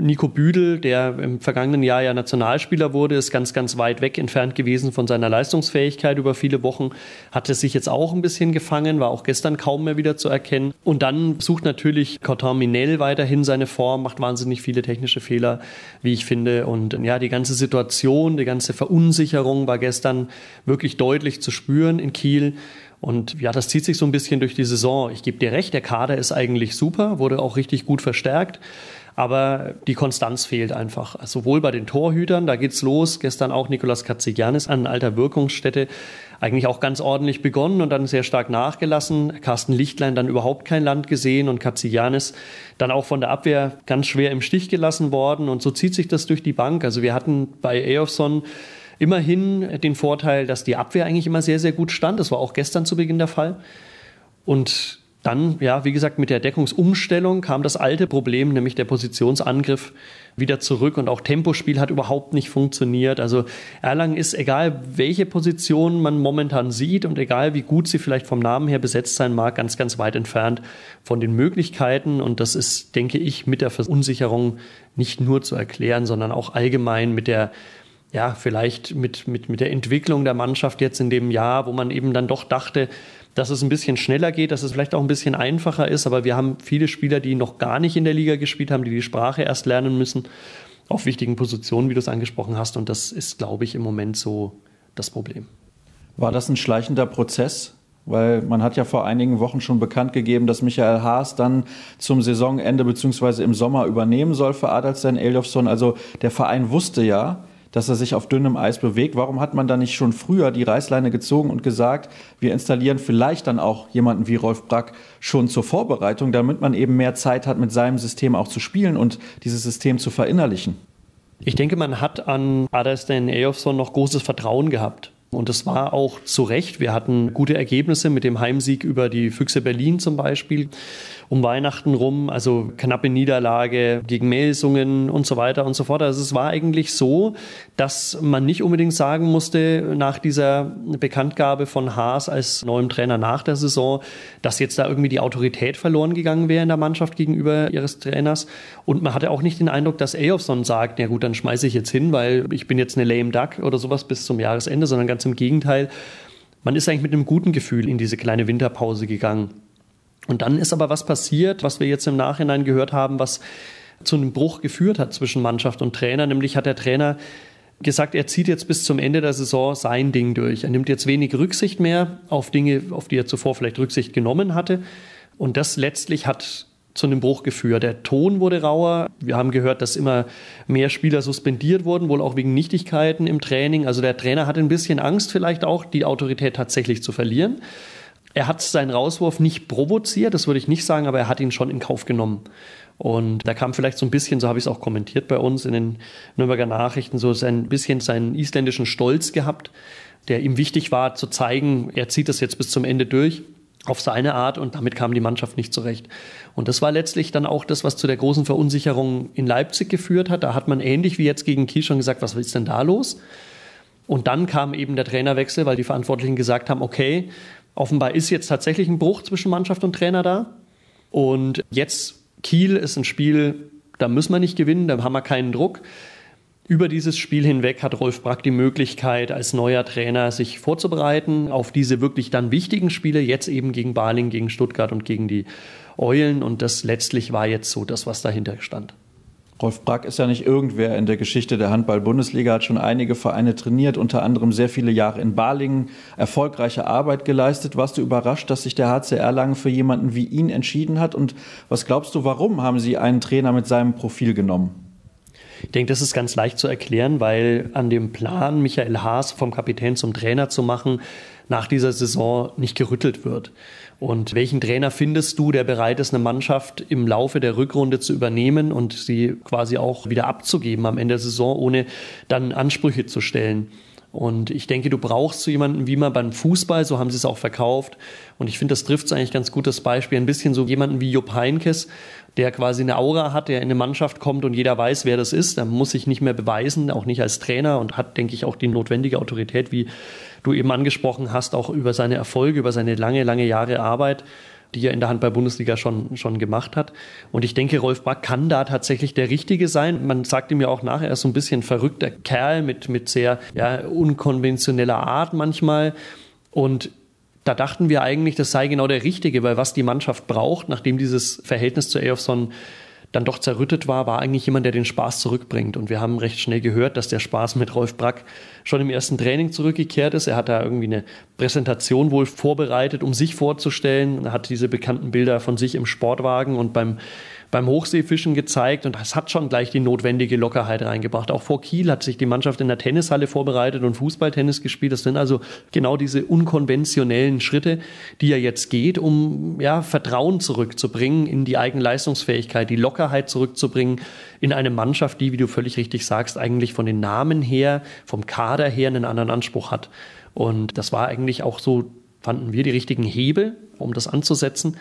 Nico Büdel, der im vergangenen Jahr ja Nationalspieler wurde, ist ganz, ganz weit weg entfernt gewesen von seiner Leistungsfähigkeit über viele Wochen, hatte sich jetzt auch ein bisschen gefangen, war auch gestern kaum mehr wieder zu erkennen. Und dann sucht natürlich Cotin Minel weiterhin seine Form, macht wahnsinnig viele technische Fehler, wie ich finde. Und ja, die ganze Situation, die ganze Verunsicherung war gestern wirklich deutlich zu spüren in Kiel. Und ja, das zieht sich so ein bisschen durch die Saison. Ich gebe dir recht, der Kader ist eigentlich super, wurde auch richtig gut verstärkt aber die Konstanz fehlt einfach. Sowohl bei den Torhütern, da geht's los, gestern auch Nikolas Katzigianis an alter Wirkungsstätte, eigentlich auch ganz ordentlich begonnen und dann sehr stark nachgelassen. Carsten Lichtlein dann überhaupt kein Land gesehen und Katzigianis dann auch von der Abwehr ganz schwer im Stich gelassen worden und so zieht sich das durch die Bank. Also wir hatten bei Eofson immerhin den Vorteil, dass die Abwehr eigentlich immer sehr, sehr gut stand. Das war auch gestern zu Beginn der Fall. Und dann, ja, wie gesagt, mit der Deckungsumstellung kam das alte Problem, nämlich der Positionsangriff, wieder zurück und auch Tempospiel hat überhaupt nicht funktioniert. Also Erlangen ist, egal welche Position man momentan sieht und egal wie gut sie vielleicht vom Namen her besetzt sein mag, ganz, ganz weit entfernt von den Möglichkeiten. Und das ist, denke ich, mit der Verunsicherung nicht nur zu erklären, sondern auch allgemein mit der ja, vielleicht mit, mit, mit der Entwicklung der Mannschaft jetzt in dem Jahr, wo man eben dann doch dachte, dass es ein bisschen schneller geht, dass es vielleicht auch ein bisschen einfacher ist. Aber wir haben viele Spieler, die noch gar nicht in der Liga gespielt haben, die die Sprache erst lernen müssen. auf wichtigen Positionen, wie du es angesprochen hast. Und das ist, glaube ich, im Moment so das Problem. War das ein schleichender Prozess? Weil man hat ja vor einigen Wochen schon bekannt gegeben, dass Michael Haas dann zum Saisonende bzw. im Sommer übernehmen soll für Adalstein Eljofsson. Also der Verein wusste ja, dass er sich auf dünnem Eis bewegt. Warum hat man da nicht schon früher die Reißleine gezogen und gesagt, wir installieren vielleicht dann auch jemanden wie Rolf Brack schon zur Vorbereitung, damit man eben mehr Zeit hat, mit seinem System auch zu spielen und dieses System zu verinnerlichen? Ich denke, man hat an Adalstein Eyjolfsson noch großes Vertrauen gehabt. Und das war auch zu Recht. Wir hatten gute Ergebnisse mit dem Heimsieg über die Füchse Berlin zum Beispiel um Weihnachten rum, also knappe Niederlage gegen Melsungen und so weiter und so fort. Also es war eigentlich so, dass man nicht unbedingt sagen musste nach dieser Bekanntgabe von Haas als neuem Trainer nach der Saison, dass jetzt da irgendwie die Autorität verloren gegangen wäre in der Mannschaft gegenüber ihres Trainers. Und man hatte auch nicht den Eindruck, dass Eyolfsson sagt, ja gut, dann schmeiße ich jetzt hin, weil ich bin jetzt eine lame duck oder sowas bis zum Jahresende, sondern ganz im Gegenteil. Man ist eigentlich mit einem guten Gefühl in diese kleine Winterpause gegangen. Und dann ist aber was passiert, was wir jetzt im Nachhinein gehört haben, was zu einem Bruch geführt hat zwischen Mannschaft und Trainer. Nämlich hat der Trainer gesagt, er zieht jetzt bis zum Ende der Saison sein Ding durch. Er nimmt jetzt wenig Rücksicht mehr auf Dinge, auf die er zuvor vielleicht Rücksicht genommen hatte. Und das letztlich hat zu einem Bruch geführt. Der Ton wurde rauer. Wir haben gehört, dass immer mehr Spieler suspendiert wurden, wohl auch wegen Nichtigkeiten im Training. Also der Trainer hatte ein bisschen Angst, vielleicht auch die Autorität tatsächlich zu verlieren. Er hat seinen Rauswurf nicht provoziert, das würde ich nicht sagen, aber er hat ihn schon in Kauf genommen. Und da kam vielleicht so ein bisschen, so habe ich es auch kommentiert bei uns in den Nürnberger Nachrichten, so ein bisschen seinen isländischen Stolz gehabt, der ihm wichtig war zu zeigen, er zieht das jetzt bis zum Ende durch auf seine Art und damit kam die Mannschaft nicht zurecht. Und das war letztlich dann auch das, was zu der großen Verunsicherung in Leipzig geführt hat. Da hat man ähnlich wie jetzt gegen Kiel schon gesagt, was ist denn da los? Und dann kam eben der Trainerwechsel, weil die Verantwortlichen gesagt haben, okay, Offenbar ist jetzt tatsächlich ein Bruch zwischen Mannschaft und Trainer da. Und jetzt Kiel ist ein Spiel, da müssen wir nicht gewinnen, da haben wir keinen Druck. Über dieses Spiel hinweg hat Rolf Brack die Möglichkeit, als neuer Trainer sich vorzubereiten auf diese wirklich dann wichtigen Spiele, jetzt eben gegen Baling, gegen Stuttgart und gegen die Eulen. Und das letztlich war jetzt so das, was dahinter stand. Rolf Brack ist ja nicht irgendwer in der Geschichte der Handball-Bundesliga, hat schon einige Vereine trainiert, unter anderem sehr viele Jahre in Balingen, erfolgreiche Arbeit geleistet. Warst du überrascht, dass sich der HCR lange für jemanden wie ihn entschieden hat? Und was glaubst du, warum haben sie einen Trainer mit seinem Profil genommen? Ich denke, das ist ganz leicht zu erklären, weil an dem Plan, Michael Haas vom Kapitän zum Trainer zu machen, nach dieser Saison nicht gerüttelt wird. Und welchen Trainer findest du, der bereit ist, eine Mannschaft im Laufe der Rückrunde zu übernehmen und sie quasi auch wieder abzugeben am Ende der Saison, ohne dann Ansprüche zu stellen? Und ich denke, du brauchst so jemanden wie man beim Fußball, so haben sie es auch verkauft. Und ich finde, das trifft es eigentlich ganz gut, das Beispiel. Ein bisschen so jemanden wie Jupp Heinkes, der quasi eine Aura hat, der in eine Mannschaft kommt und jeder weiß, wer das ist. Der muss sich nicht mehr beweisen, auch nicht als Trainer und hat, denke ich, auch die notwendige Autorität, wie du eben angesprochen hast, auch über seine Erfolge, über seine lange, lange Jahre Arbeit die er in der Handball-Bundesliga schon, schon gemacht hat. Und ich denke, Rolf Brack kann da tatsächlich der Richtige sein. Man sagt ihm ja auch nachher, er ist so ein bisschen verrückter Kerl mit, mit sehr ja, unkonventioneller Art manchmal. Und da dachten wir eigentlich, das sei genau der Richtige, weil was die Mannschaft braucht, nachdem dieses Verhältnis zu Eyolfsson dann doch zerrüttet war, war eigentlich jemand, der den Spaß zurückbringt. Und wir haben recht schnell gehört, dass der Spaß mit Rolf Brack schon im ersten Training zurückgekehrt ist. Er hat da irgendwie eine Präsentation wohl vorbereitet, um sich vorzustellen. Er hat diese bekannten Bilder von sich im Sportwagen und beim beim Hochseefischen gezeigt und das hat schon gleich die notwendige Lockerheit reingebracht. Auch vor Kiel hat sich die Mannschaft in der Tennishalle vorbereitet und Fußballtennis gespielt. Das sind also genau diese unkonventionellen Schritte, die er jetzt geht, um ja, Vertrauen zurückzubringen in die eigene Leistungsfähigkeit, die Lockerheit zurückzubringen in eine Mannschaft, die, wie du völlig richtig sagst, eigentlich von den Namen her, vom Kader her einen anderen Anspruch hat. Und das war eigentlich auch so, fanden wir, die richtigen Hebel, um das anzusetzen.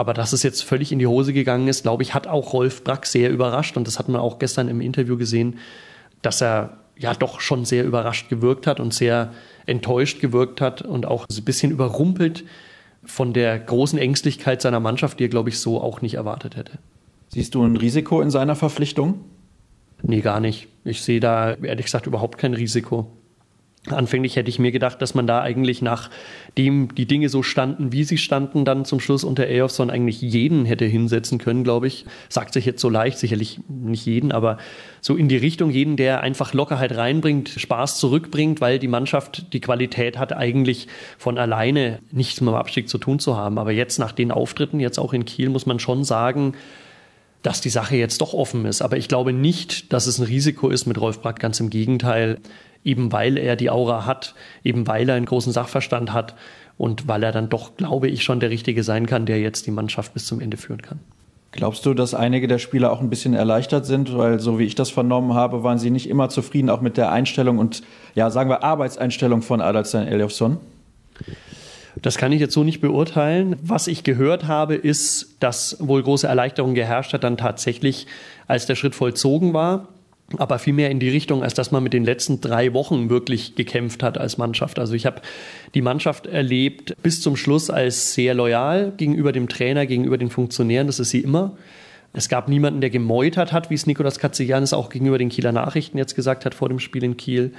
Aber dass es jetzt völlig in die Hose gegangen ist, glaube ich, hat auch Rolf Brack sehr überrascht. Und das hat man auch gestern im Interview gesehen, dass er ja doch schon sehr überrascht gewirkt hat und sehr enttäuscht gewirkt hat und auch ein bisschen überrumpelt von der großen Ängstlichkeit seiner Mannschaft, die er, glaube ich, so auch nicht erwartet hätte. Siehst du ein Risiko in seiner Verpflichtung? Nee, gar nicht. Ich sehe da ehrlich gesagt überhaupt kein Risiko. Anfänglich hätte ich mir gedacht, dass man da eigentlich nachdem die Dinge so standen, wie sie standen, dann zum Schluss unter Eyolfsson eigentlich jeden hätte hinsetzen können, glaube ich. Sagt sich jetzt so leicht, sicherlich nicht jeden, aber so in die Richtung jeden, der einfach Lockerheit reinbringt, Spaß zurückbringt, weil die Mannschaft die Qualität hat, eigentlich von alleine nichts mit dem Abstieg zu tun zu haben. Aber jetzt nach den Auftritten, jetzt auch in Kiel, muss man schon sagen, dass die Sache jetzt doch offen ist. Aber ich glaube nicht, dass es ein Risiko ist mit Rolf Brack. Ganz im Gegenteil eben weil er die Aura hat, eben weil er einen großen Sachverstand hat und weil er dann doch, glaube ich, schon der Richtige sein kann, der jetzt die Mannschaft bis zum Ende führen kann. Glaubst du, dass einige der Spieler auch ein bisschen erleichtert sind? Weil, so wie ich das vernommen habe, waren sie nicht immer zufrieden, auch mit der Einstellung und, ja, sagen wir, Arbeitseinstellung von Adalstein Eliasson? Das kann ich jetzt so nicht beurteilen. Was ich gehört habe, ist, dass wohl große Erleichterung geherrscht hat, dann tatsächlich, als der Schritt vollzogen war aber vielmehr in die Richtung, als dass man mit den letzten drei Wochen wirklich gekämpft hat als Mannschaft. Also ich habe die Mannschaft erlebt bis zum Schluss als sehr loyal gegenüber dem Trainer, gegenüber den Funktionären. Das ist sie immer. Es gab niemanden, der gemeutert hat, wie es Nikolas Katzianis auch gegenüber den Kieler Nachrichten jetzt gesagt hat vor dem Spiel in Kiel.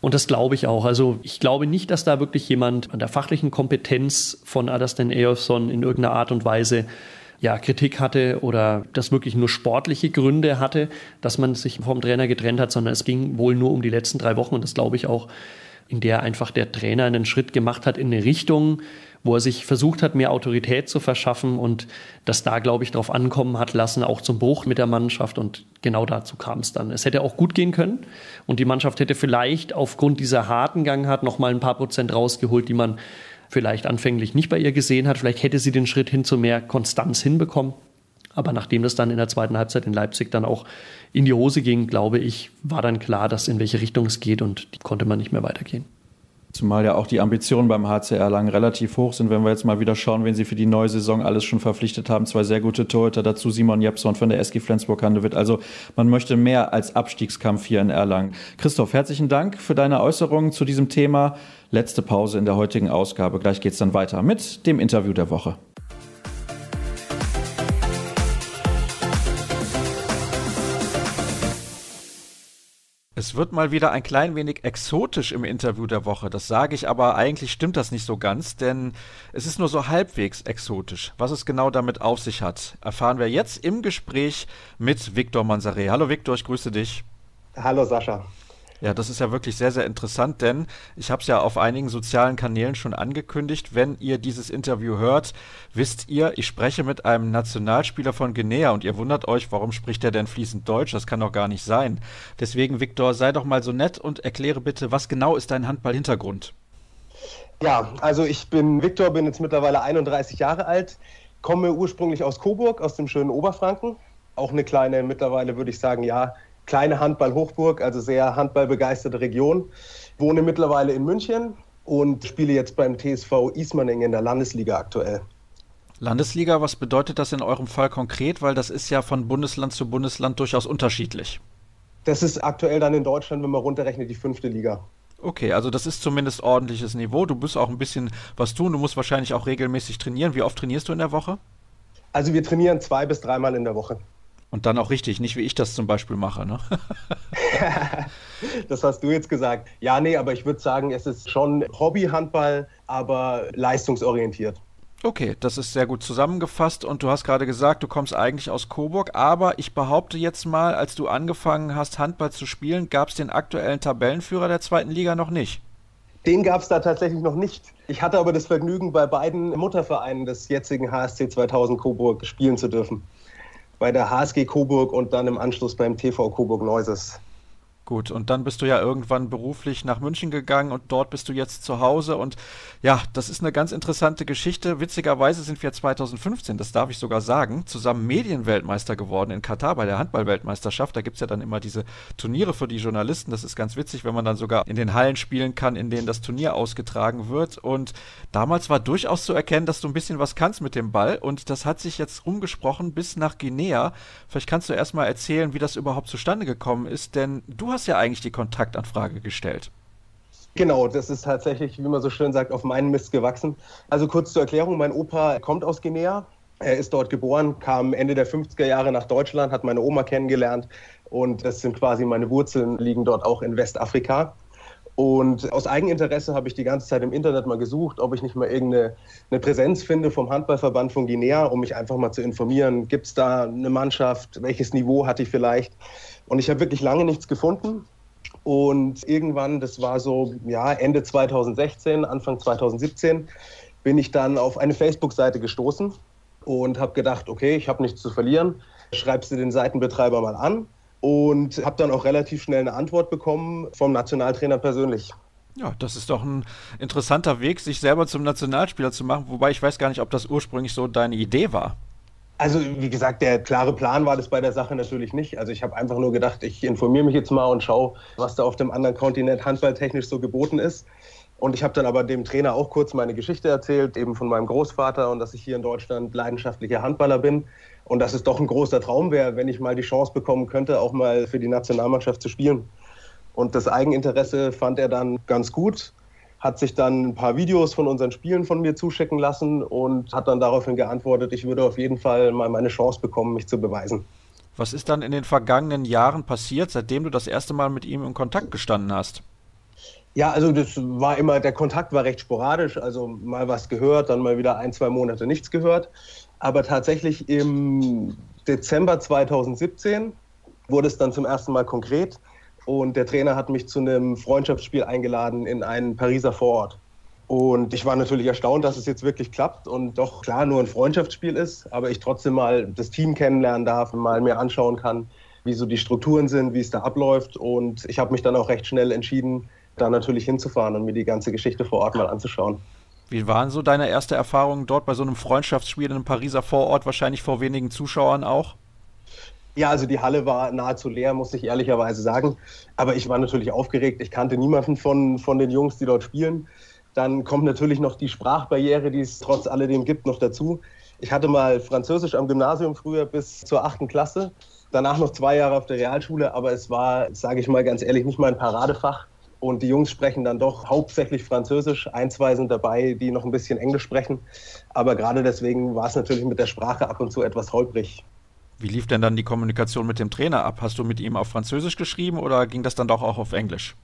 Und das glaube ich auch. Also ich glaube nicht, dass da wirklich jemand an der fachlichen Kompetenz von Adastan Eyolfsson in irgendeiner Art und Weise ja, Kritik hatte oder das wirklich nur sportliche Gründe hatte, dass man sich vom Trainer getrennt hat, sondern es ging wohl nur um die letzten drei Wochen. Und das glaube ich auch, in der einfach der Trainer einen Schritt gemacht hat in eine Richtung, wo er sich versucht hat, mehr Autorität zu verschaffen und das da, glaube ich, darauf ankommen hat lassen, auch zum Bruch mit der Mannschaft. Und genau dazu kam es dann. Es hätte auch gut gehen können. Und die Mannschaft hätte vielleicht aufgrund dieser harten Gangart noch mal ein paar Prozent rausgeholt, die man vielleicht anfänglich nicht bei ihr gesehen hat. Vielleicht hätte sie den Schritt hin zu mehr Konstanz hinbekommen. Aber nachdem das dann in der zweiten Halbzeit in Leipzig dann auch in die Hose ging, glaube ich, war dann klar, dass in welche Richtung es geht und die konnte man nicht mehr weitergehen. Zumal ja auch die Ambitionen beim HCR lang relativ hoch sind, wenn wir jetzt mal wieder schauen, wen sie für die neue Saison alles schon verpflichtet haben. Zwei sehr gute Torhüter, dazu Simon Jepson von der SG Flensburg-Handewitt. Also man möchte mehr als Abstiegskampf hier in Erlangen. Christoph, herzlichen Dank für deine Äußerungen zu diesem Thema. Letzte Pause in der heutigen Ausgabe. Gleich geht es dann weiter mit dem Interview der Woche. Es wird mal wieder ein klein wenig exotisch im Interview der Woche. Das sage ich, aber eigentlich stimmt das nicht so ganz, denn es ist nur so halbwegs exotisch. Was es genau damit auf sich hat, erfahren wir jetzt im Gespräch mit Victor Manzare. Hallo Victor, ich grüße dich. Hallo Sascha. Ja, das ist ja wirklich sehr, sehr interessant, denn ich habe es ja auf einigen sozialen Kanälen schon angekündigt. Wenn ihr dieses Interview hört, wisst ihr, ich spreche mit einem Nationalspieler von Guinea und ihr wundert euch, warum spricht er denn fließend Deutsch? Das kann doch gar nicht sein. Deswegen, Viktor, sei doch mal so nett und erkläre bitte, was genau ist dein Handball-Hintergrund? Ja, also ich bin Viktor, bin jetzt mittlerweile 31 Jahre alt, komme ursprünglich aus Coburg, aus dem schönen Oberfranken. Auch eine kleine, mittlerweile würde ich sagen, ja, kleine Handball-Hochburg, also sehr handballbegeisterte Region. Wohne mittlerweile in München und spiele jetzt beim TSV Ismaning in der Landesliga aktuell. Landesliga, was bedeutet das in eurem Fall konkret? Weil das ist ja von Bundesland zu Bundesland durchaus unterschiedlich. Das ist aktuell dann in Deutschland, wenn man runterrechnet, die fünfte Liga. Okay, also das ist zumindest ordentliches Niveau. Du musst auch ein bisschen was tun. Du musst wahrscheinlich auch regelmäßig trainieren. Wie oft trainierst du in der Woche? Also wir trainieren zwei bis dreimal in der Woche. Und dann auch richtig, nicht wie ich das zum Beispiel mache. Ne? das hast du jetzt gesagt. Ja, nee, aber ich würde sagen, es ist schon Hobby-Handball, aber leistungsorientiert. Okay, das ist sehr gut zusammengefasst und du hast gerade gesagt, du kommst eigentlich aus Coburg, aber ich behaupte jetzt mal, als du angefangen hast, Handball zu spielen, gab es den aktuellen Tabellenführer der zweiten Liga noch nicht. Den gab es da tatsächlich noch nicht. Ich hatte aber das Vergnügen, bei beiden Muttervereinen des jetzigen HSC 2000 Coburg spielen zu dürfen bei der HSG Coburg und dann im Anschluss beim TV Coburg Neuses. Gut, und dann bist du ja irgendwann beruflich nach München gegangen und dort bist du jetzt zu Hause. Und ja, das ist eine ganz interessante Geschichte. Witzigerweise sind wir 2015, das darf ich sogar sagen, zusammen Medienweltmeister geworden in Katar bei der Handballweltmeisterschaft. Da gibt es ja dann immer diese Turniere für die Journalisten. Das ist ganz witzig, wenn man dann sogar in den Hallen spielen kann, in denen das Turnier ausgetragen wird. Und damals war durchaus zu erkennen, dass du ein bisschen was kannst mit dem Ball. Und das hat sich jetzt rumgesprochen bis nach Guinea. Vielleicht kannst du erstmal erzählen, wie das überhaupt zustande gekommen ist, denn du hast hast ja eigentlich die Kontaktanfrage gestellt. Genau, das ist tatsächlich, wie man so schön sagt, auf meinen Mist gewachsen. Also kurz zur Erklärung, mein Opa kommt aus Guinea. Er ist dort geboren, kam Ende der 50er Jahre nach Deutschland, hat meine Oma kennengelernt und das sind quasi meine Wurzeln, liegen dort auch in Westafrika. Und aus Eigeninteresse habe ich die ganze Zeit im Internet mal gesucht, ob ich nicht mal irgendeine eine Präsenz finde vom Handballverband von Guinea, um mich einfach mal zu informieren. Gibt es da eine Mannschaft? Welches Niveau hatte ich vielleicht? Und ich habe wirklich lange nichts gefunden. Und irgendwann, das war so ja, Ende 2016, Anfang 2017, bin ich dann auf eine Facebook-Seite gestoßen und habe gedacht, okay, ich habe nichts zu verlieren, schreibst du den Seitenbetreiber mal an und habe dann auch relativ schnell eine Antwort bekommen vom Nationaltrainer persönlich. Ja, das ist doch ein interessanter Weg, sich selber zum Nationalspieler zu machen, wobei ich weiß gar nicht, ob das ursprünglich so deine Idee war. Also wie gesagt, der klare Plan war das bei der Sache natürlich nicht. Also ich habe einfach nur gedacht, ich informiere mich jetzt mal und schaue, was da auf dem anderen Kontinent handballtechnisch so geboten ist. Und ich habe dann aber dem Trainer auch kurz meine Geschichte erzählt, eben von meinem Großvater und dass ich hier in Deutschland leidenschaftlicher Handballer bin und dass es doch ein großer Traum wäre, wenn ich mal die Chance bekommen könnte, auch mal für die Nationalmannschaft zu spielen. Und das Eigeninteresse fand er dann ganz gut, hat sich dann ein paar Videos von unseren Spielen von mir zuschicken lassen und hat dann daraufhin geantwortet, ich würde auf jeden Fall mal meine Chance bekommen, mich zu beweisen. Was ist dann in den vergangenen Jahren passiert, seitdem du das erste Mal mit ihm in Kontakt gestanden hast? Ja, also das war immer, der Kontakt war recht sporadisch, also mal was gehört, dann mal wieder ein, zwei Monate nichts gehört. Aber tatsächlich im Dezember 2017 wurde es dann zum ersten Mal konkret und der Trainer hat mich zu einem Freundschaftsspiel eingeladen in einen Pariser Vorort. Und ich war natürlich erstaunt, dass es jetzt wirklich klappt und doch klar nur ein Freundschaftsspiel ist, aber ich trotzdem mal das Team kennenlernen darf und mal mir anschauen kann, wie so die Strukturen sind, wie es da abläuft. Und ich habe mich dann auch recht schnell entschieden, da natürlich hinzufahren und mir die ganze Geschichte vor Ort mal anzuschauen. Wie waren so deine erste Erfahrungen dort bei so einem Freundschaftsspiel in einem Pariser Vorort, wahrscheinlich vor wenigen Zuschauern auch? Ja, also die Halle war nahezu leer, muss ich ehrlicherweise sagen. Aber ich war natürlich aufgeregt. Ich kannte niemanden von, von den Jungs, die dort spielen. Dann kommt natürlich noch die Sprachbarriere, die es trotz alledem gibt, noch dazu. Ich hatte mal Französisch am Gymnasium früher bis zur achten Klasse. Danach noch zwei Jahre auf der Realschule, aber es war, sage ich mal ganz ehrlich, nicht mein Paradefach. Und die Jungs sprechen dann doch hauptsächlich Französisch. Ein, zwei sind dabei, die noch ein bisschen Englisch sprechen. Aber gerade deswegen war es natürlich mit der Sprache ab und zu etwas holprig. Wie lief denn dann die Kommunikation mit dem Trainer ab? Hast du mit ihm auf Französisch geschrieben oder ging das dann doch auch auf Englisch?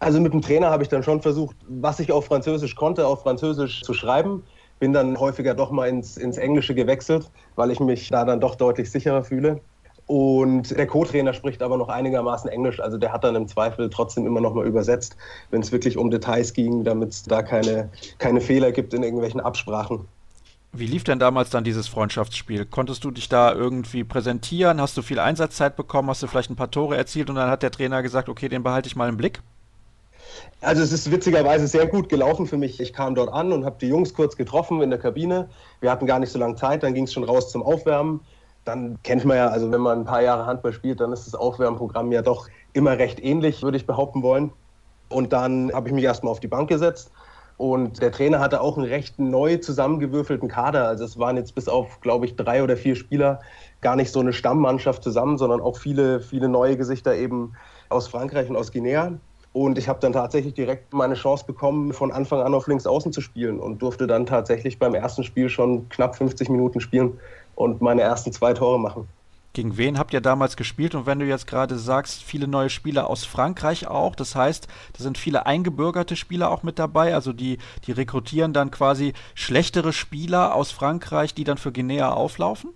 Also mit dem Trainer habe ich dann schon versucht, was ich auf Französisch konnte, auf Französisch zu schreiben. Bin dann häufiger doch mal ins, ins Englische gewechselt, weil ich mich da dann doch deutlich sicherer fühle. Und der Co-Trainer spricht aber noch einigermaßen Englisch, also der hat dann im Zweifel trotzdem immer noch mal übersetzt, wenn es wirklich um Details ging, damit es da keine, keine Fehler gibt in irgendwelchen Absprachen. Wie lief denn damals dann dieses Freundschaftsspiel? Konntest du dich da irgendwie präsentieren? Hast du viel Einsatzzeit bekommen? Hast du vielleicht ein paar Tore erzielt und dann hat der Trainer gesagt, okay, den behalte ich mal im Blick? Also es ist witzigerweise sehr gut gelaufen für mich. Ich kam dort an und habe die Jungs kurz getroffen in der Kabine. Wir hatten gar nicht so lange Zeit, dann ging es schon raus zum Aufwärmen dann kennt man ja, also wenn man ein paar Jahre Handball spielt, dann ist das Aufwärmprogramm ja doch immer recht ähnlich, würde ich behaupten wollen. Und dann habe ich mich erstmal auf die Bank gesetzt. Und der Trainer hatte auch einen recht neu zusammengewürfelten Kader. Also es waren jetzt bis auf, glaube ich, drei oder vier Spieler gar nicht so eine Stammmannschaft zusammen, sondern auch viele, viele neue Gesichter eben aus Frankreich und aus Guinea. Und ich habe dann tatsächlich direkt meine Chance bekommen, von Anfang an auf links außen zu spielen und durfte dann tatsächlich beim ersten Spiel schon knapp 50 Minuten spielen und meine ersten zwei Tore machen. Gegen wen habt ihr damals gespielt? Und wenn du jetzt gerade sagst, viele neue Spieler aus Frankreich auch, das heißt, da sind viele eingebürgerte Spieler auch mit dabei, also die, die rekrutieren dann quasi schlechtere Spieler aus Frankreich, die dann für Guinea auflaufen?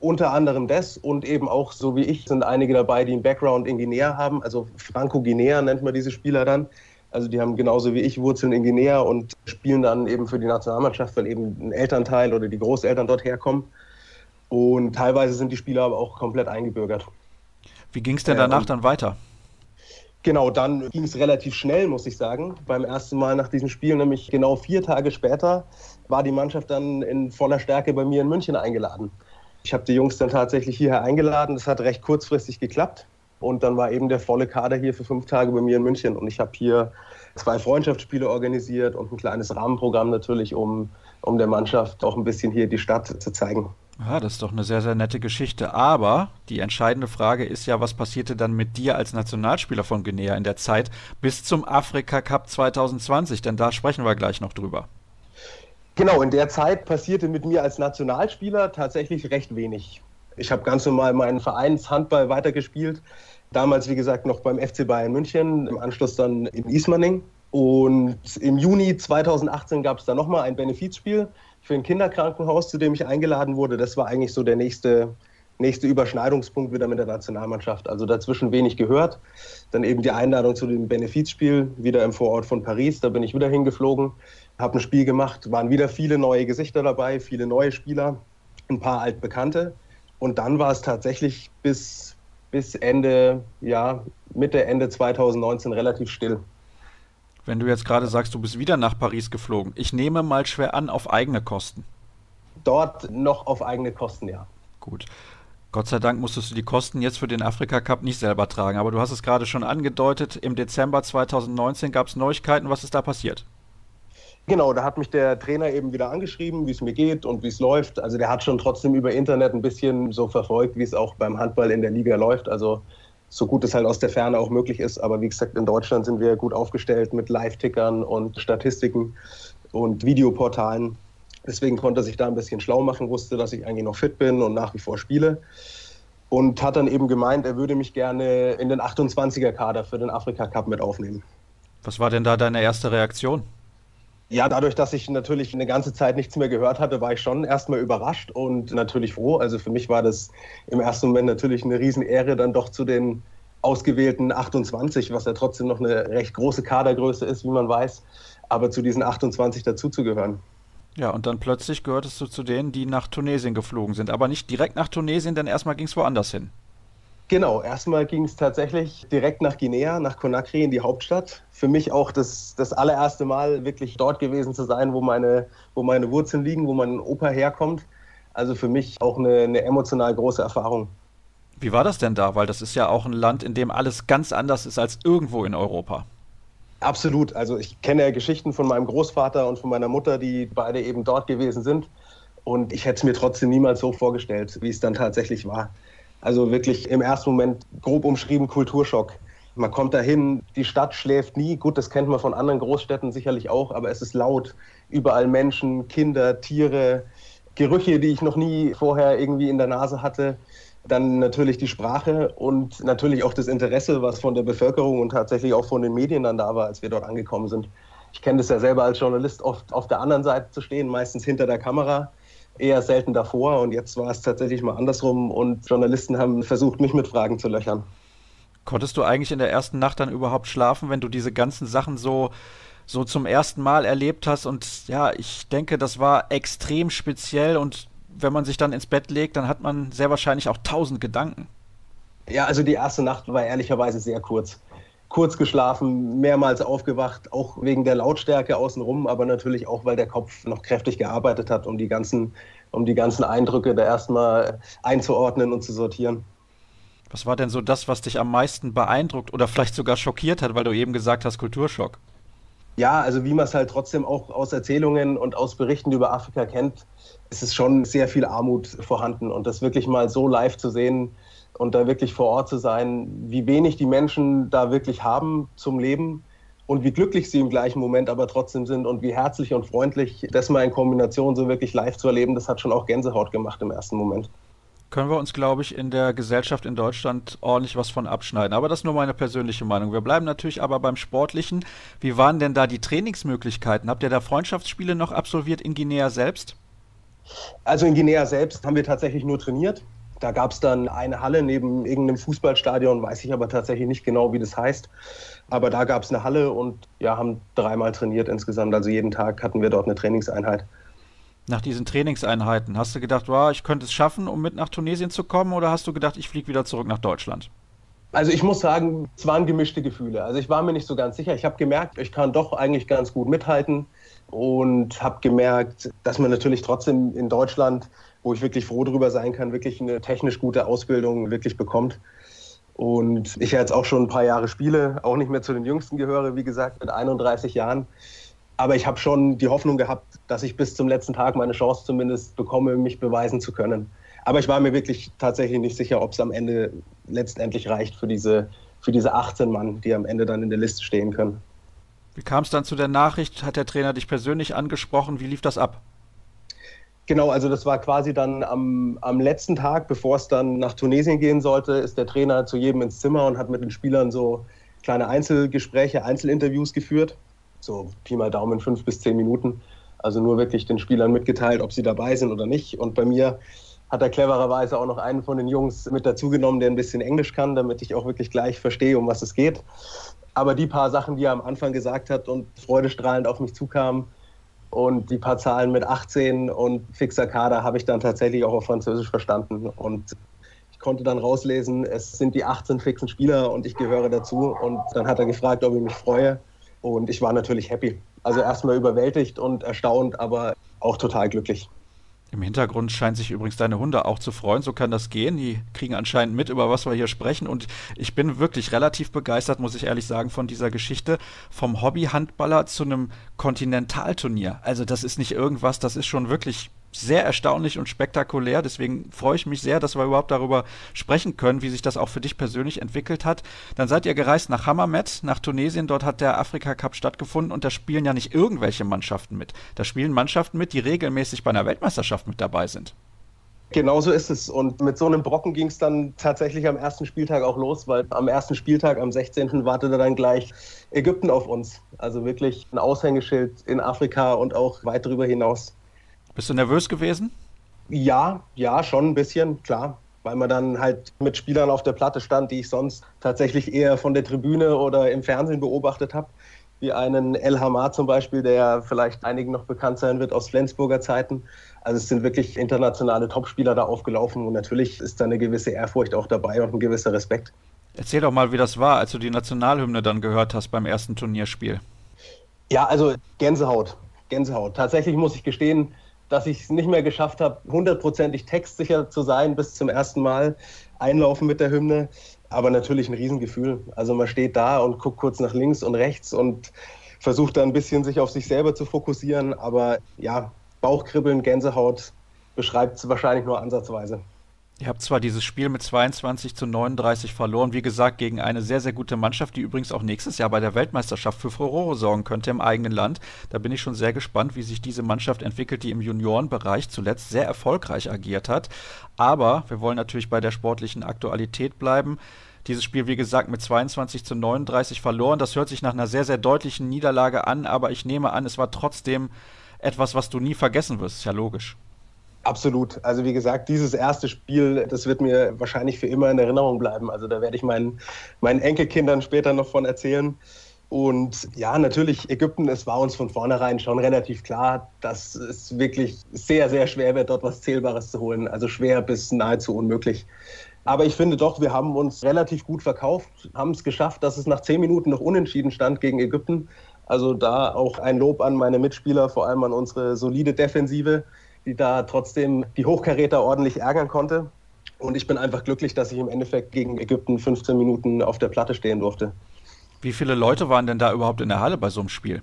Unter anderem das und eben auch, so wie ich, sind einige dabei, die einen Background in Guinea haben, also Franco-Guinea nennt man diese Spieler dann. Also die haben genauso wie ich Wurzeln in Guinea und spielen dann eben für die Nationalmannschaft, weil eben ein Elternteil oder die Großeltern dort herkommen. Und teilweise sind die Spieler aber auch komplett eingebürgert. Wie ging es denn danach äh, dann weiter? Genau, dann ging es relativ schnell, muss ich sagen. Beim ersten Mal nach diesem Spiel, nämlich genau vier Tage später, war die Mannschaft dann in voller Stärke bei mir in München eingeladen. Ich habe die Jungs dann tatsächlich hierher eingeladen. Das hat recht kurzfristig geklappt. Und dann war eben der volle Kader hier für fünf Tage bei mir in München. Und ich habe hier zwei Freundschaftsspiele organisiert und ein kleines Rahmenprogramm natürlich, um, um der Mannschaft auch ein bisschen hier die Stadt zu zeigen. Ja, das ist doch eine sehr, sehr nette Geschichte. Aber die entscheidende Frage ist ja, was passierte dann mit dir als Nationalspieler von Guinea in der Zeit bis zum Afrika Cup 2020? Denn da sprechen wir gleich noch drüber. Genau, in der Zeit passierte mit mir als Nationalspieler tatsächlich recht wenig. Ich habe ganz normal meinen Vereinshandball weitergespielt, Damals, wie gesagt, noch beim FC Bayern München, im Anschluss dann in Ismaning. Und im Juni 2018 gab es da nochmal ein Benefizspiel für ein Kinderkrankenhaus, zu dem ich eingeladen wurde. Das war eigentlich so der nächste, nächste Überschneidungspunkt wieder mit der Nationalmannschaft. Also dazwischen wenig gehört. Dann eben die Einladung zu dem Benefizspiel wieder im Vorort von Paris. Da bin ich wieder hingeflogen, habe ein Spiel gemacht, waren wieder viele neue Gesichter dabei, viele neue Spieler, ein paar altbekannte. Und dann war es tatsächlich bis, bis Ende, ja, Mitte, Ende 2019 relativ still. Wenn du jetzt gerade sagst, du bist wieder nach Paris geflogen, ich nehme mal schwer an, auf eigene Kosten. Dort noch auf eigene Kosten, ja. Gut. Gott sei Dank musstest du die Kosten jetzt für den Afrika Cup nicht selber tragen. Aber du hast es gerade schon angedeutet, im Dezember 2019 gab es Neuigkeiten. Was ist da passiert? Genau, da hat mich der Trainer eben wieder angeschrieben, wie es mir geht und wie es läuft. Also der hat schon trotzdem über Internet ein bisschen so verfolgt, wie es auch beim Handball in der Liga läuft. Also so gut es halt aus der Ferne auch möglich ist. Aber wie gesagt, in Deutschland sind wir gut aufgestellt mit Live-Tickern und Statistiken und Videoportalen. Deswegen konnte er sich da ein bisschen schlau machen, wusste, dass ich eigentlich noch fit bin und nach wie vor spiele. Und hat dann eben gemeint, er würde mich gerne in den 28er-Kader für den Afrika Cup mit aufnehmen. Was war denn da deine erste Reaktion? Ja, dadurch, dass ich natürlich eine ganze Zeit nichts mehr gehört hatte, war ich schon erstmal überrascht und natürlich froh. Also für mich war das im ersten Moment natürlich eine Riesenehre, dann doch zu den ausgewählten 28, was ja trotzdem noch eine recht große Kadergröße ist, wie man weiß, aber zu diesen 28 dazuzugehören. Ja, und dann plötzlich gehörtest du zu denen, die nach Tunesien geflogen sind. Aber nicht direkt nach Tunesien, denn erstmal ging es woanders hin. Genau, erstmal ging es tatsächlich direkt nach Guinea, nach Conakry in die Hauptstadt. Für mich auch das, das allererste Mal wirklich dort gewesen zu sein, wo meine, wo meine Wurzeln liegen, wo mein Opa herkommt. Also für mich auch eine, eine emotional große Erfahrung. Wie war das denn da? Weil das ist ja auch ein Land, in dem alles ganz anders ist als irgendwo in Europa. Absolut. Also ich kenne ja Geschichten von meinem Großvater und von meiner Mutter, die beide eben dort gewesen sind. Und ich hätte es mir trotzdem niemals so vorgestellt, wie es dann tatsächlich war. Also wirklich im ersten Moment grob umschrieben Kulturschock. Man kommt dahin, die Stadt schläft nie. Gut, das kennt man von anderen Großstädten sicherlich auch, aber es ist laut. Überall Menschen, Kinder, Tiere, Gerüche, die ich noch nie vorher irgendwie in der Nase hatte. Dann natürlich die Sprache und natürlich auch das Interesse, was von der Bevölkerung und tatsächlich auch von den Medien dann da war, als wir dort angekommen sind. Ich kenne das ja selber als Journalist oft auf der anderen Seite zu stehen, meistens hinter der Kamera eher selten davor und jetzt war es tatsächlich mal andersrum und Journalisten haben versucht, mich mit Fragen zu löchern. Konntest du eigentlich in der ersten Nacht dann überhaupt schlafen, wenn du diese ganzen Sachen so, so zum ersten Mal erlebt hast? Und ja, ich denke, das war extrem speziell und wenn man sich dann ins Bett legt, dann hat man sehr wahrscheinlich auch tausend Gedanken. Ja, also die erste Nacht war ehrlicherweise sehr kurz kurz geschlafen, mehrmals aufgewacht, auch wegen der Lautstärke außenrum, aber natürlich auch, weil der Kopf noch kräftig gearbeitet hat, um die ganzen, um die ganzen Eindrücke da erstmal einzuordnen und zu sortieren. Was war denn so das, was dich am meisten beeindruckt oder vielleicht sogar schockiert hat, weil du eben gesagt hast, Kulturschock? Ja, also wie man es halt trotzdem auch aus Erzählungen und aus Berichten über Afrika kennt, ist es schon sehr viel Armut vorhanden. Und das wirklich mal so live zu sehen, und da wirklich vor Ort zu sein, wie wenig die Menschen da wirklich haben zum Leben und wie glücklich sie im gleichen Moment aber trotzdem sind und wie herzlich und freundlich, das mal in Kombination so wirklich live zu erleben, das hat schon auch Gänsehaut gemacht im ersten Moment. Können wir uns, glaube ich, in der Gesellschaft in Deutschland ordentlich was von abschneiden. Aber das ist nur meine persönliche Meinung. Wir bleiben natürlich aber beim Sportlichen. Wie waren denn da die Trainingsmöglichkeiten? Habt ihr da Freundschaftsspiele noch absolviert in Guinea selbst? Also in Guinea selbst haben wir tatsächlich nur trainiert. Da gab es dann eine Halle neben irgendeinem Fußballstadion, weiß ich aber tatsächlich nicht genau, wie das heißt. Aber da gab es eine Halle und ja, haben dreimal trainiert insgesamt. Also jeden Tag hatten wir dort eine Trainingseinheit. Nach diesen Trainingseinheiten, hast du gedacht, wow, ich könnte es schaffen, um mit nach Tunesien zu kommen, oder hast du gedacht, ich fliege wieder zurück nach Deutschland? Also ich muss sagen, es waren gemischte Gefühle. Also ich war mir nicht so ganz sicher. Ich habe gemerkt, ich kann doch eigentlich ganz gut mithalten und habe gemerkt, dass man natürlich trotzdem in Deutschland wo ich wirklich froh darüber sein kann, wirklich eine technisch gute Ausbildung wirklich bekommt. Und ich jetzt auch schon ein paar Jahre spiele, auch nicht mehr zu den Jüngsten gehöre, wie gesagt, mit 31 Jahren. Aber ich habe schon die Hoffnung gehabt, dass ich bis zum letzten Tag meine Chance zumindest bekomme, mich beweisen zu können. Aber ich war mir wirklich tatsächlich nicht sicher, ob es am Ende letztendlich reicht für diese, für diese 18 Mann, die am Ende dann in der Liste stehen können. Wie kam es dann zu der Nachricht? Hat der Trainer dich persönlich angesprochen? Wie lief das ab? Genau, also das war quasi dann am, am letzten Tag, bevor es dann nach Tunesien gehen sollte, ist der Trainer zu jedem ins Zimmer und hat mit den Spielern so kleine Einzelgespräche, Einzelinterviews geführt. So Pi mal Daumen, fünf bis zehn Minuten. Also nur wirklich den Spielern mitgeteilt, ob sie dabei sind oder nicht. Und bei mir hat er clevererweise auch noch einen von den Jungs mit dazugenommen, der ein bisschen Englisch kann, damit ich auch wirklich gleich verstehe, um was es geht. Aber die paar Sachen, die er am Anfang gesagt hat und freudestrahlend auf mich zukamen, und die paar Zahlen mit 18 und fixer Kader habe ich dann tatsächlich auch auf Französisch verstanden. Und ich konnte dann rauslesen, es sind die 18 fixen Spieler und ich gehöre dazu. Und dann hat er gefragt, ob ich mich freue. Und ich war natürlich happy. Also erstmal überwältigt und erstaunt, aber auch total glücklich. Im Hintergrund scheint sich übrigens deine Hunde auch zu freuen. So kann das gehen. Die kriegen anscheinend mit, über was wir hier sprechen. Und ich bin wirklich relativ begeistert, muss ich ehrlich sagen, von dieser Geschichte. Vom Hobby-Handballer zu einem Kontinentalturnier. Also, das ist nicht irgendwas, das ist schon wirklich sehr erstaunlich und spektakulär. Deswegen freue ich mich sehr, dass wir überhaupt darüber sprechen können, wie sich das auch für dich persönlich entwickelt hat. Dann seid ihr gereist nach Hammamet, nach Tunesien. Dort hat der Afrika Cup stattgefunden und da spielen ja nicht irgendwelche Mannschaften mit. Da spielen Mannschaften mit, die regelmäßig bei einer Weltmeisterschaft mit dabei sind. Genau so ist es. Und mit so einem Brocken ging es dann tatsächlich am ersten Spieltag auch los, weil am ersten Spieltag, am 16. wartete dann gleich Ägypten auf uns. Also wirklich ein Aushängeschild in Afrika und auch weit darüber hinaus. Bist du nervös gewesen? Ja, ja, schon ein bisschen, klar. Weil man dann halt mit Spielern auf der Platte stand, die ich sonst tatsächlich eher von der Tribüne oder im Fernsehen beobachtet habe. Wie einen El Hamar zum Beispiel, der vielleicht einigen noch bekannt sein wird aus Flensburger Zeiten. Also es sind wirklich internationale Topspieler da aufgelaufen und natürlich ist da eine gewisse Ehrfurcht auch dabei und ein gewisser Respekt. Erzähl doch mal, wie das war, als du die Nationalhymne dann gehört hast beim ersten Turnierspiel. Ja, also Gänsehaut. Gänsehaut. Tatsächlich muss ich gestehen, dass ich es nicht mehr geschafft habe, hundertprozentig textsicher zu sein bis zum ersten Mal einlaufen mit der Hymne. Aber natürlich ein Riesengefühl. Also man steht da und guckt kurz nach links und rechts und versucht da ein bisschen sich auf sich selber zu fokussieren. Aber ja, Bauchkribbeln, Gänsehaut beschreibt es wahrscheinlich nur ansatzweise. Ihr habt zwar dieses Spiel mit 22 zu 39 verloren, wie gesagt, gegen eine sehr, sehr gute Mannschaft, die übrigens auch nächstes Jahr bei der Weltmeisterschaft für Furore sorgen könnte im eigenen Land. Da bin ich schon sehr gespannt, wie sich diese Mannschaft entwickelt, die im Juniorenbereich zuletzt sehr erfolgreich agiert hat. Aber wir wollen natürlich bei der sportlichen Aktualität bleiben. Dieses Spiel, wie gesagt, mit 22 zu 39 verloren. Das hört sich nach einer sehr, sehr deutlichen Niederlage an, aber ich nehme an, es war trotzdem etwas, was du nie vergessen wirst. Ist ja logisch. Absolut. Also wie gesagt, dieses erste Spiel, das wird mir wahrscheinlich für immer in Erinnerung bleiben. Also da werde ich meinen, meinen Enkelkindern später noch von erzählen. Und ja, natürlich, Ägypten, es war uns von vornherein schon relativ klar, dass es wirklich sehr, sehr schwer wird, dort was Zählbares zu holen. Also schwer bis nahezu unmöglich. Aber ich finde doch, wir haben uns relativ gut verkauft, haben es geschafft, dass es nach zehn Minuten noch unentschieden stand gegen Ägypten. Also da auch ein Lob an meine Mitspieler, vor allem an unsere solide Defensive die da trotzdem die Hochkaräter ordentlich ärgern konnte. Und ich bin einfach glücklich, dass ich im Endeffekt gegen Ägypten 15 Minuten auf der Platte stehen durfte. Wie viele Leute waren denn da überhaupt in der Halle bei so einem Spiel?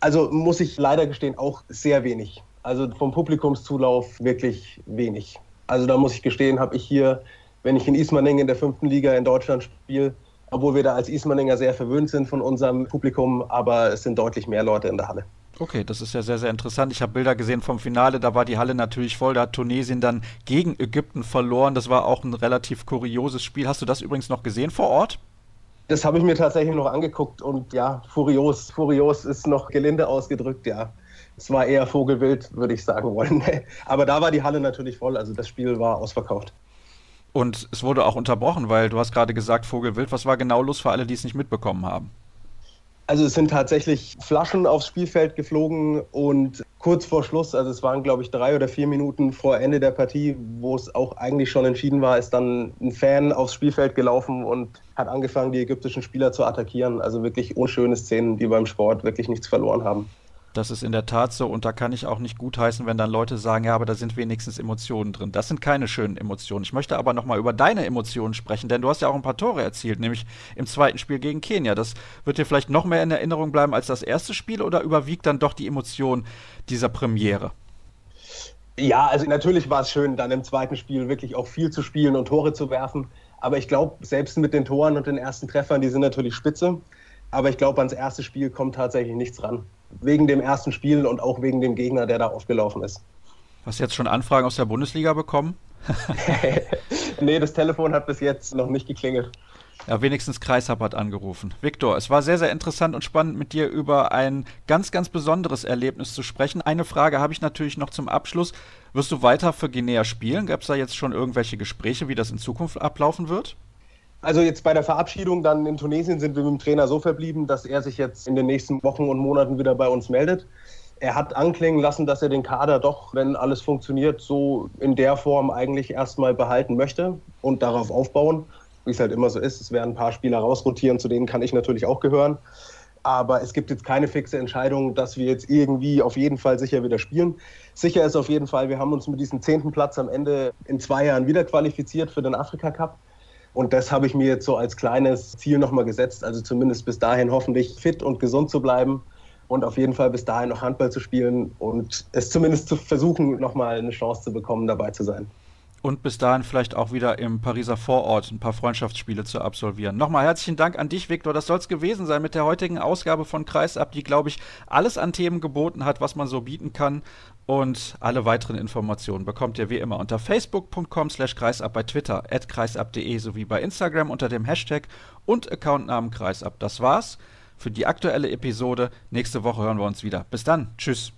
Also muss ich leider gestehen, auch sehr wenig. Also vom Publikumszulauf wirklich wenig. Also da muss ich gestehen, habe ich hier, wenn ich in Ismaning in der fünften Liga in Deutschland spiele, obwohl wir da als Ismaninger sehr verwöhnt sind von unserem Publikum, aber es sind deutlich mehr Leute in der Halle. Okay, das ist ja sehr, sehr interessant. Ich habe Bilder gesehen vom Finale, da war die Halle natürlich voll. Da hat Tunesien dann gegen Ägypten verloren. Das war auch ein relativ kurioses Spiel. Hast du das übrigens noch gesehen vor Ort? Das habe ich mir tatsächlich noch angeguckt und ja, furios. Furios ist noch gelinde ausgedrückt, ja. Es war eher Vogelwild, würde ich sagen wollen. Aber da war die Halle natürlich voll, also das Spiel war ausverkauft. Und es wurde auch unterbrochen, weil du hast gerade gesagt Vogelwild. Was war genau los für alle, die es nicht mitbekommen haben? Also es sind tatsächlich Flaschen aufs Spielfeld geflogen und kurz vor Schluss, also es waren glaube ich drei oder vier Minuten vor Ende der Partie, wo es auch eigentlich schon entschieden war, ist dann ein Fan aufs Spielfeld gelaufen und hat angefangen, die ägyptischen Spieler zu attackieren. Also wirklich unschöne Szenen, die beim Sport wirklich nichts verloren haben. Das ist in der Tat so und da kann ich auch nicht gutheißen, wenn dann Leute sagen, ja, aber da sind wenigstens Emotionen drin. Das sind keine schönen Emotionen. Ich möchte aber nochmal über deine Emotionen sprechen, denn du hast ja auch ein paar Tore erzielt, nämlich im zweiten Spiel gegen Kenia. Das wird dir vielleicht noch mehr in Erinnerung bleiben als das erste Spiel oder überwiegt dann doch die Emotion dieser Premiere? Ja, also natürlich war es schön, dann im zweiten Spiel wirklich auch viel zu spielen und Tore zu werfen. Aber ich glaube, selbst mit den Toren und den ersten Treffern, die sind natürlich spitze. Aber ich glaube, ans erste Spiel kommt tatsächlich nichts ran wegen dem ersten Spiel und auch wegen dem Gegner, der da aufgelaufen ist. Hast du jetzt schon Anfragen aus der Bundesliga bekommen? nee, das Telefon hat bis jetzt noch nicht geklingelt. Ja, wenigstens Kreishab hat angerufen. Viktor, es war sehr, sehr interessant und spannend, mit dir über ein ganz, ganz besonderes Erlebnis zu sprechen. Eine Frage habe ich natürlich noch zum Abschluss. Wirst du weiter für Guinea spielen? Gab es da jetzt schon irgendwelche Gespräche, wie das in Zukunft ablaufen wird? Also jetzt bei der Verabschiedung dann in Tunesien sind wir mit dem Trainer so verblieben, dass er sich jetzt in den nächsten Wochen und Monaten wieder bei uns meldet. Er hat anklingen lassen, dass er den Kader doch, wenn alles funktioniert, so in der Form eigentlich erstmal behalten möchte und darauf aufbauen, wie es halt immer so ist. Es werden ein paar Spieler rausrotieren, zu denen kann ich natürlich auch gehören. Aber es gibt jetzt keine fixe Entscheidung, dass wir jetzt irgendwie auf jeden Fall sicher wieder spielen. Sicher ist auf jeden Fall, wir haben uns mit diesem zehnten Platz am Ende in zwei Jahren wieder qualifiziert für den Afrika Cup. Und das habe ich mir jetzt so als kleines Ziel nochmal gesetzt. Also zumindest bis dahin hoffentlich fit und gesund zu bleiben und auf jeden Fall bis dahin noch Handball zu spielen und es zumindest zu versuchen, nochmal eine Chance zu bekommen, dabei zu sein. Und bis dahin vielleicht auch wieder im Pariser Vorort ein paar Freundschaftsspiele zu absolvieren. Nochmal herzlichen Dank an dich, Viktor. Das soll es gewesen sein mit der heutigen Ausgabe von Kreisab, die, glaube ich, alles an Themen geboten hat, was man so bieten kann. Und alle weiteren Informationen bekommt ihr wie immer unter facebook.com slash kreisab, bei Twitter at kreisab.de sowie bei Instagram unter dem Hashtag und Accountnamen kreisab. Das war's für die aktuelle Episode. Nächste Woche hören wir uns wieder. Bis dann. Tschüss.